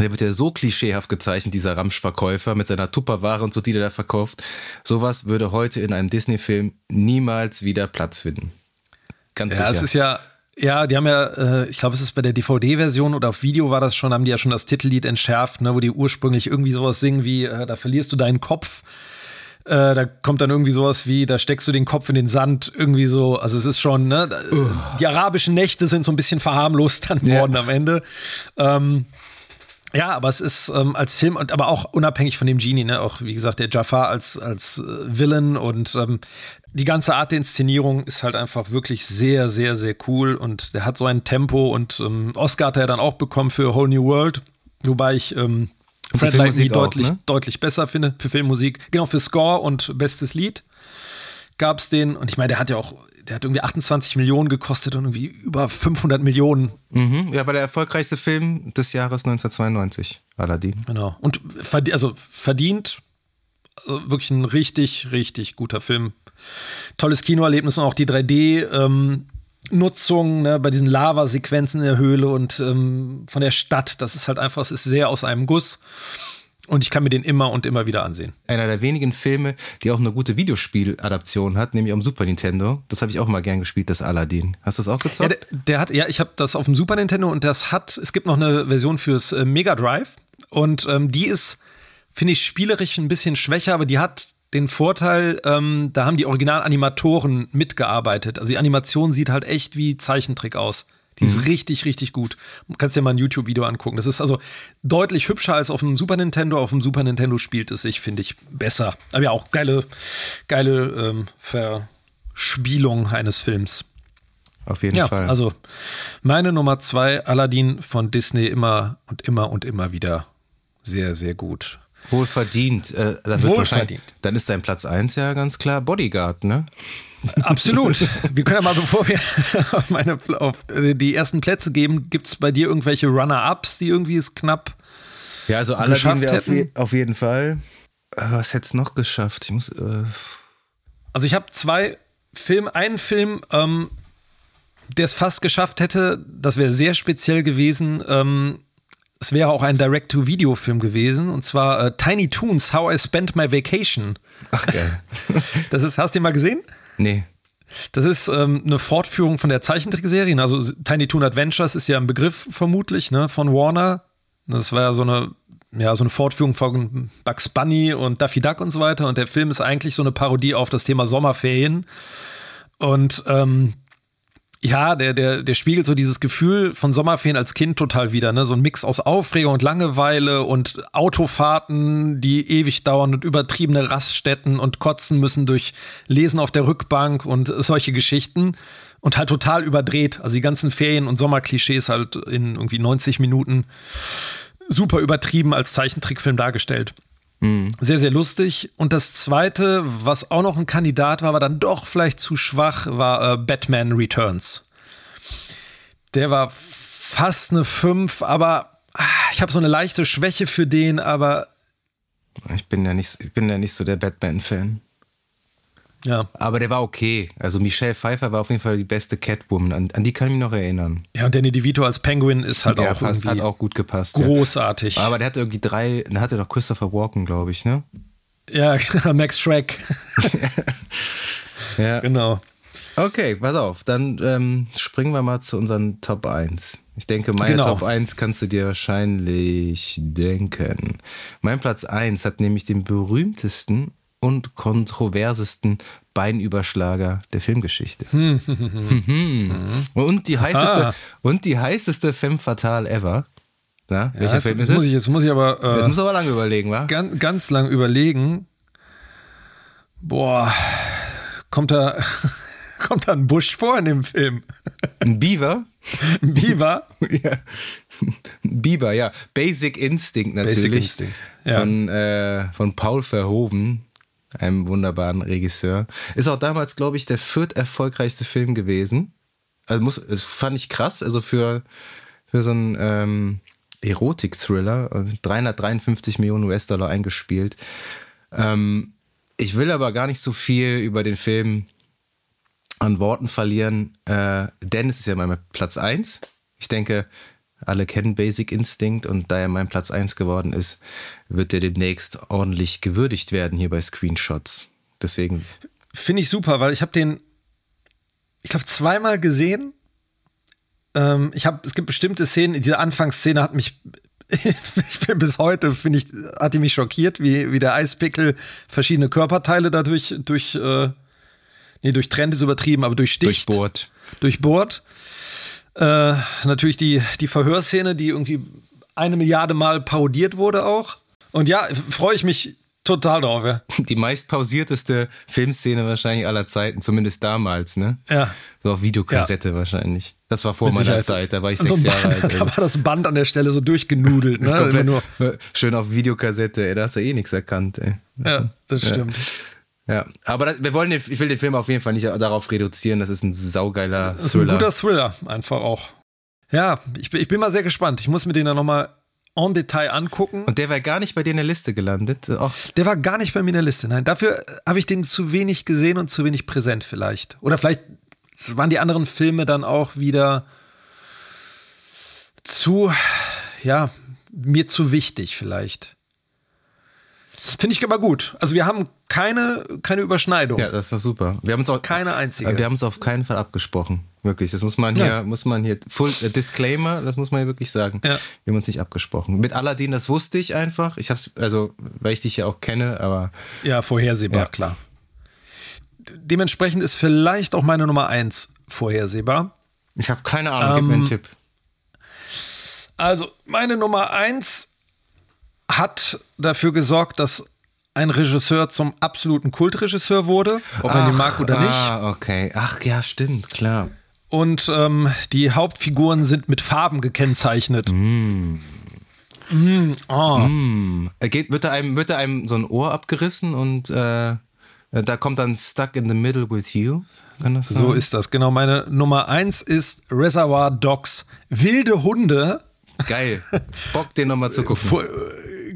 Der wird ja so klischeehaft gezeichnet, dieser Ramschverkäufer mit seiner Tupperware und so, die der da verkauft. Sowas würde heute in einem Disney-Film niemals wieder Platz finden. Ganz ja, sicher. es ist ja, ja, die haben ja, äh, ich glaube, es ist bei der DVD-Version oder auf Video war das schon, haben die ja schon das Titellied entschärft, ne, wo die ursprünglich irgendwie sowas singen wie, äh, da verlierst du deinen Kopf. Äh, da kommt dann irgendwie sowas wie, da steckst du den Kopf in den Sand, irgendwie so. Also es ist schon, ne? Die arabischen Nächte sind so ein bisschen verharmlost dann worden ja. am Ende. Ähm, ja, aber es ist ähm, als Film und aber auch unabhängig von dem Genie, ne, auch wie gesagt der Jafar als als äh, Villain und ähm, die ganze Art der Inszenierung ist halt einfach wirklich sehr, sehr, sehr cool und der hat so ein Tempo und ähm, Oscar hat er dann auch bekommen für Whole New World, wobei ich ähm, Fred Lightning deutlich, ne? deutlich besser finde für Filmmusik. Genau, für Score und bestes Lied gab es den und ich meine, der hat ja auch der hat irgendwie 28 Millionen gekostet und irgendwie über 500 Millionen. Mhm, ja, war der erfolgreichste Film des Jahres 1992, Aladdin. Genau. Und verdient, also verdient, also wirklich ein richtig, richtig guter Film. Tolles Kinoerlebnis und auch die 3D- ähm, Nutzung ne, bei diesen Lavasequenzen in der Höhle und ähm, von der Stadt, das ist halt einfach, es ist sehr aus einem Guss. Und ich kann mir den immer und immer wieder ansehen. Einer der wenigen Filme, die auch eine gute Videospieladaption hat, nämlich am Super Nintendo. Das habe ich auch mal gern gespielt, das Aladdin. Hast du das auch gezockt? Ja, der, der hat, ja, ich habe das auf dem Super Nintendo und das hat, es gibt noch eine Version fürs äh, Mega Drive und ähm, die ist, finde ich, spielerisch ein bisschen schwächer, aber die hat den Vorteil, ähm, da haben die Originalanimatoren mitgearbeitet. Also die Animation sieht halt echt wie Zeichentrick aus. Die ist mhm. richtig, richtig gut. Du kannst dir mal ein YouTube-Video angucken. Das ist also deutlich hübscher als auf dem Super Nintendo. Auf dem Super Nintendo spielt es sich, finde ich, besser. Aber ja, auch geile, geile ähm, Verspielung eines Films. Auf jeden ja, Fall. Also meine Nummer zwei, Aladdin von Disney, immer und immer und immer wieder sehr, sehr gut. Wohlverdient. Äh, dann Wohlverdient. Dann ist dein Platz 1 ja ganz klar Bodyguard, ne? Absolut. Wir können ja mal, bevor wir auf, meine, auf die ersten Plätze geben, gibt es bei dir irgendwelche Runner-Ups, die irgendwie es knapp Ja, also Aladdin wäre auf, je, auf, jeden Fall. Äh, was hätte es noch geschafft? Ich muss. Äh also ich habe zwei Filme, einen Film, ähm, der es fast geschafft hätte, das wäre sehr speziell gewesen. Ähm, es wäre auch ein Direct-to-Video-Film gewesen, und zwar äh, Tiny Toons, How I Spent My Vacation. Ach geil. das ist, hast du den mal gesehen? Nee. Das ist ähm, eine Fortführung von der Zeichentrickserie. Also Tiny Toon Adventures ist ja ein Begriff vermutlich ne, von Warner. Das war ja so eine, ja so eine Fortführung von Bugs Bunny und Daffy Duck und so weiter. Und der Film ist eigentlich so eine Parodie auf das Thema Sommerferien. Und ähm, ja, der, der, der spiegelt so dieses Gefühl von Sommerferien als Kind total wieder, ne? So ein Mix aus Aufregung und Langeweile und Autofahrten, die ewig dauern und übertriebene Raststätten und kotzen müssen durch Lesen auf der Rückbank und solche Geschichten. Und halt total überdreht. Also die ganzen Ferien- und Sommerklischees halt in irgendwie 90 Minuten super übertrieben als Zeichentrickfilm dargestellt. Mhm. Sehr, sehr lustig. Und das zweite, was auch noch ein Kandidat war, war dann doch vielleicht zu schwach, war äh, Batman Returns. Der war fast eine 5, aber ah, ich habe so eine leichte Schwäche für den, aber. Ich bin ja nicht, ich bin ja nicht so der Batman-Fan. Ja. Aber der war okay. Also Michelle Pfeiffer war auf jeden Fall die beste Catwoman. An, an die kann ich mich noch erinnern. Ja, und Danny DeVito als Penguin ist halt ja, auch passt, hat auch gut gepasst. Großartig. Ja. Aber der hatte irgendwie drei, da hatte doch Christopher Walken, glaube ich, ne? Ja, Max Shrek. ja. Genau. Okay, pass auf, dann ähm, springen wir mal zu unseren Top 1. Ich denke, meine genau. Top 1 kannst du dir wahrscheinlich denken. Mein Platz 1 hat nämlich den berühmtesten und kontroversesten Beinüberschlager der Filmgeschichte. Hm. und, die heißeste, und die heißeste Femme Fatale ever. Na, welcher ja, Film jetzt, ist muss es? Ich, jetzt muss ich aber. Äh, jetzt muss aber lange überlegen, wa? Ganz, ganz lang überlegen. Boah, kommt da, kommt da ein Busch vor in dem Film? Ein Beaver? Ein Beaver? ja. Biber, ja. Basic Instinct natürlich. Basic Instinct, ja. Von, äh, von Paul Verhoeven einem wunderbaren Regisseur. Ist auch damals, glaube ich, der viert erfolgreichste Film gewesen. Also muss, fand ich krass, also für, für so einen ähm, Erotik-Thriller, 353 Millionen US-Dollar eingespielt. Ähm, ich will aber gar nicht so viel über den Film an Worten verlieren, äh, denn ist ja mein Platz 1. Ich denke, Alle kennen Basic Instinct und da er mein Platz 1 geworden ist, wird er demnächst ordentlich gewürdigt werden hier bei Screenshots. Deswegen. Finde ich super, weil ich habe den, ich glaube, zweimal gesehen. Ähm, ich habe, es gibt bestimmte Szenen, diese Anfangsszene hat mich ich bin bis heute, finde ich, hat die mich schockiert, wie, wie der Eispickel verschiedene Körperteile dadurch durch, äh, nee, durchtrennt ist übertrieben, aber durchsticht. Durchbohrt. Durchbohrt. Äh, natürlich die, die Verhörszene, die irgendwie eine Milliarde Mal parodiert wurde auch. Und ja, freue ich mich total drauf, ja. Die meist pausierteste Filmszene wahrscheinlich aller Zeiten, zumindest damals, ne? Ja. So auf Videokassette ja. wahrscheinlich. Das war vor Mit meiner Sicherheit. Zeit, da war ich so sechs Jahre alt. Da war das Band an der Stelle so durchgenudelt, ne? Komplett, nur schön auf Videokassette, ey, da hast du eh nichts erkannt, ey. Ja, das stimmt. Ja. Ja. aber das, wir wollen, ich will den Film auf jeden Fall nicht darauf reduzieren. Das ist ein saugeiler Thriller. Das ist ein guter Thriller, einfach auch. Ja, ich, ich bin mal sehr gespannt. Ich muss mir den dann nochmal en Detail angucken. Und der war gar nicht bei dir in der Liste gelandet? Och. Der war gar nicht bei mir in der Liste, nein. Dafür habe ich den zu wenig gesehen und zu wenig präsent vielleicht. Oder vielleicht waren die anderen Filme dann auch wieder zu, ja, mir zu wichtig vielleicht. Finde ich aber gut. Also wir haben keine, keine Überschneidung. Ja, das ist doch super. Wir haben uns auch keine einzige. Wir haben es auf keinen Fall abgesprochen. Wirklich. Das muss man hier, ja. muss man hier, Full äh, Disclaimer, das muss man hier wirklich sagen. Ja. Wir haben uns nicht abgesprochen. Mit Aladdin, das wusste ich einfach. Ich hab's, also, weil ich dich ja auch kenne, aber. Ja, vorhersehbar, ja. klar. Dementsprechend ist vielleicht auch meine Nummer eins vorhersehbar. Ich habe keine Ahnung, gib mir einen ähm, Tipp. Also, meine Nummer eins hat dafür gesorgt, dass ein Regisseur zum absoluten Kultregisseur wurde, ob man ihn mag oder nicht. Ah, okay. Ach ja, stimmt, klar. Und ähm, die Hauptfiguren sind mit Farben gekennzeichnet. Mm. Mm, oh. mm. Geht, wird, da einem, wird da einem so ein Ohr abgerissen und äh, da kommt dann Stuck in the Middle with You? So ist das, genau. Meine Nummer eins ist Reservoir Dogs. Wilde Hunde. Geil. Bock, den nochmal zu gucken.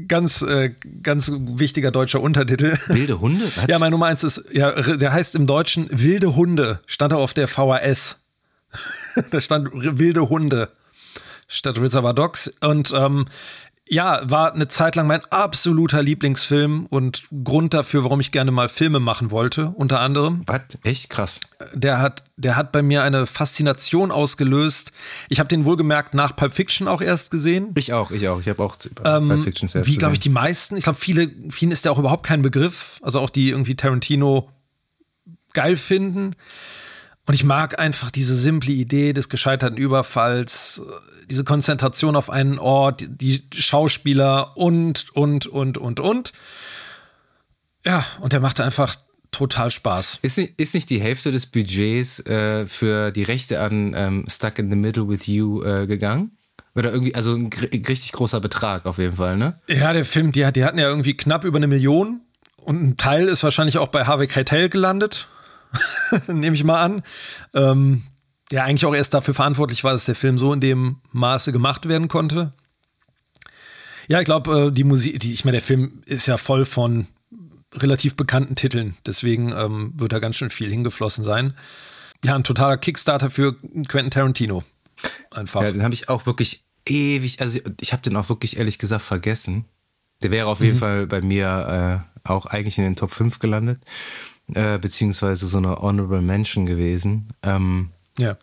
Ganz, äh, ganz wichtiger deutscher Untertitel. Wilde Hunde? Was? Ja, meine Nummer eins ist, ja, der heißt im Deutschen Wilde Hunde. Stand auch auf der VHS. da stand Wilde Hunde statt Reservoir Dogs. Und ähm, ja, war eine Zeit lang mein absoluter Lieblingsfilm und Grund dafür, warum ich gerne mal Filme machen wollte, unter anderem. Was? Echt krass. Der hat, der hat bei mir eine Faszination ausgelöst. Ich habe den wohlgemerkt nach Pulp Fiction auch erst gesehen. Ich auch, ich auch. Ich habe auch ähm, Pulp Fiction erst Wie, glaube ich, die meisten. Ich glaube, viele, vielen ist der auch überhaupt kein Begriff. Also auch die irgendwie Tarantino geil finden. Und ich mag einfach diese simple Idee des gescheiterten Überfalls, diese Konzentration auf einen Ort, die Schauspieler und, und, und, und, und. Ja, und der machte einfach total Spaß. Ist nicht, ist nicht die Hälfte des Budgets äh, für die Rechte an ähm, Stuck in the Middle with You äh, gegangen? Oder irgendwie, also ein richtig großer Betrag auf jeden Fall, ne? Ja, der Film, die, die hatten ja irgendwie knapp über eine Million. Und ein Teil ist wahrscheinlich auch bei Harvey Keitel gelandet. nehme ich mal an. Ähm, der eigentlich auch erst dafür verantwortlich war, dass der Film so in dem Maße gemacht werden konnte. Ja, ich glaube, äh, die Musik, die, ich meine, der Film ist ja voll von relativ bekannten Titeln, deswegen ähm, wird da ganz schön viel hingeflossen sein. Ja, ein totaler Kickstarter für Quentin Tarantino. Einfach. Ja, den habe ich auch wirklich ewig, also ich habe den auch wirklich ehrlich gesagt vergessen. Der wäre auf jeden mhm. Fall bei mir äh, auch eigentlich in den Top 5 gelandet äh, beziehungsweise so eine Honorable Mention gewesen. Ähm, ja.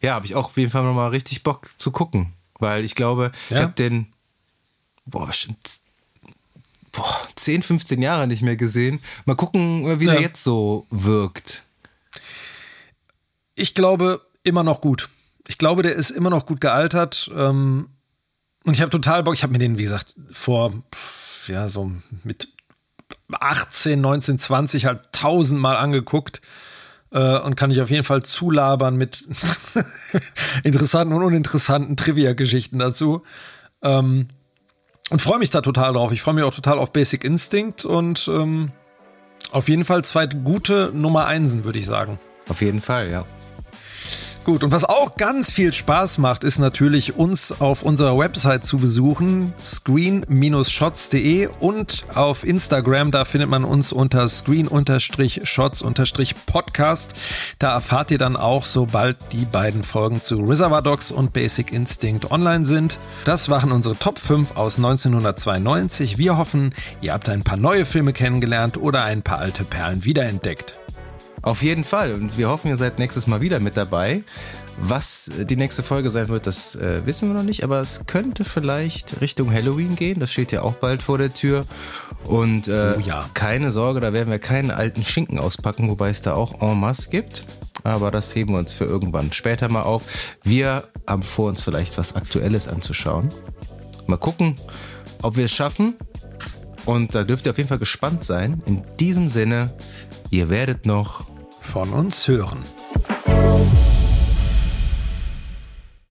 Ja, habe ich auch auf jeden Fall nochmal richtig Bock zu gucken, weil ich glaube, ja. ich habe den, boah, bestimmt boah, 10, 15 Jahre nicht mehr gesehen. Mal gucken, wie ja. der jetzt so wirkt. Ich glaube, immer noch gut. Ich glaube, der ist immer noch gut gealtert. Ähm, und ich habe total Bock. Ich habe mir den, wie gesagt, vor, ja, so mit 18, 19, 20 halt tausendmal angeguckt äh, und kann ich auf jeden Fall zulabern mit interessanten und uninteressanten Trivia-Geschichten dazu. Ähm, und freue mich da total drauf. Ich freue mich auch total auf Basic Instinct und ähm, auf jeden Fall zwei gute Nummer Einsen, würde ich sagen. Auf jeden Fall, ja. Gut, und was auch ganz viel Spaß macht, ist natürlich uns auf unserer Website zu besuchen, screen-shots.de und auf Instagram, da findet man uns unter screen-shots-podcast. Da erfahrt ihr dann auch, sobald die beiden Folgen zu Reservoir Dogs und Basic Instinct online sind. Das waren unsere Top 5 aus 1992. Wir hoffen, ihr habt ein paar neue Filme kennengelernt oder ein paar alte Perlen wiederentdeckt. Auf jeden Fall. Und wir hoffen, ihr seid nächstes Mal wieder mit dabei. Was die nächste Folge sein wird, das äh, wissen wir noch nicht, aber es könnte vielleicht Richtung Halloween gehen. Das steht ja auch bald vor der Tür. Und äh, oh ja. keine Sorge, da werden wir keinen alten Schinken auspacken, wobei es da auch en masse gibt. Aber das heben wir uns für irgendwann später mal auf. Wir haben vor, uns vielleicht was Aktuelles anzuschauen. Mal gucken, ob wir es schaffen. Und da dürft ihr auf jeden Fall gespannt sein. In diesem Sinne, ihr werdet noch von uns hören.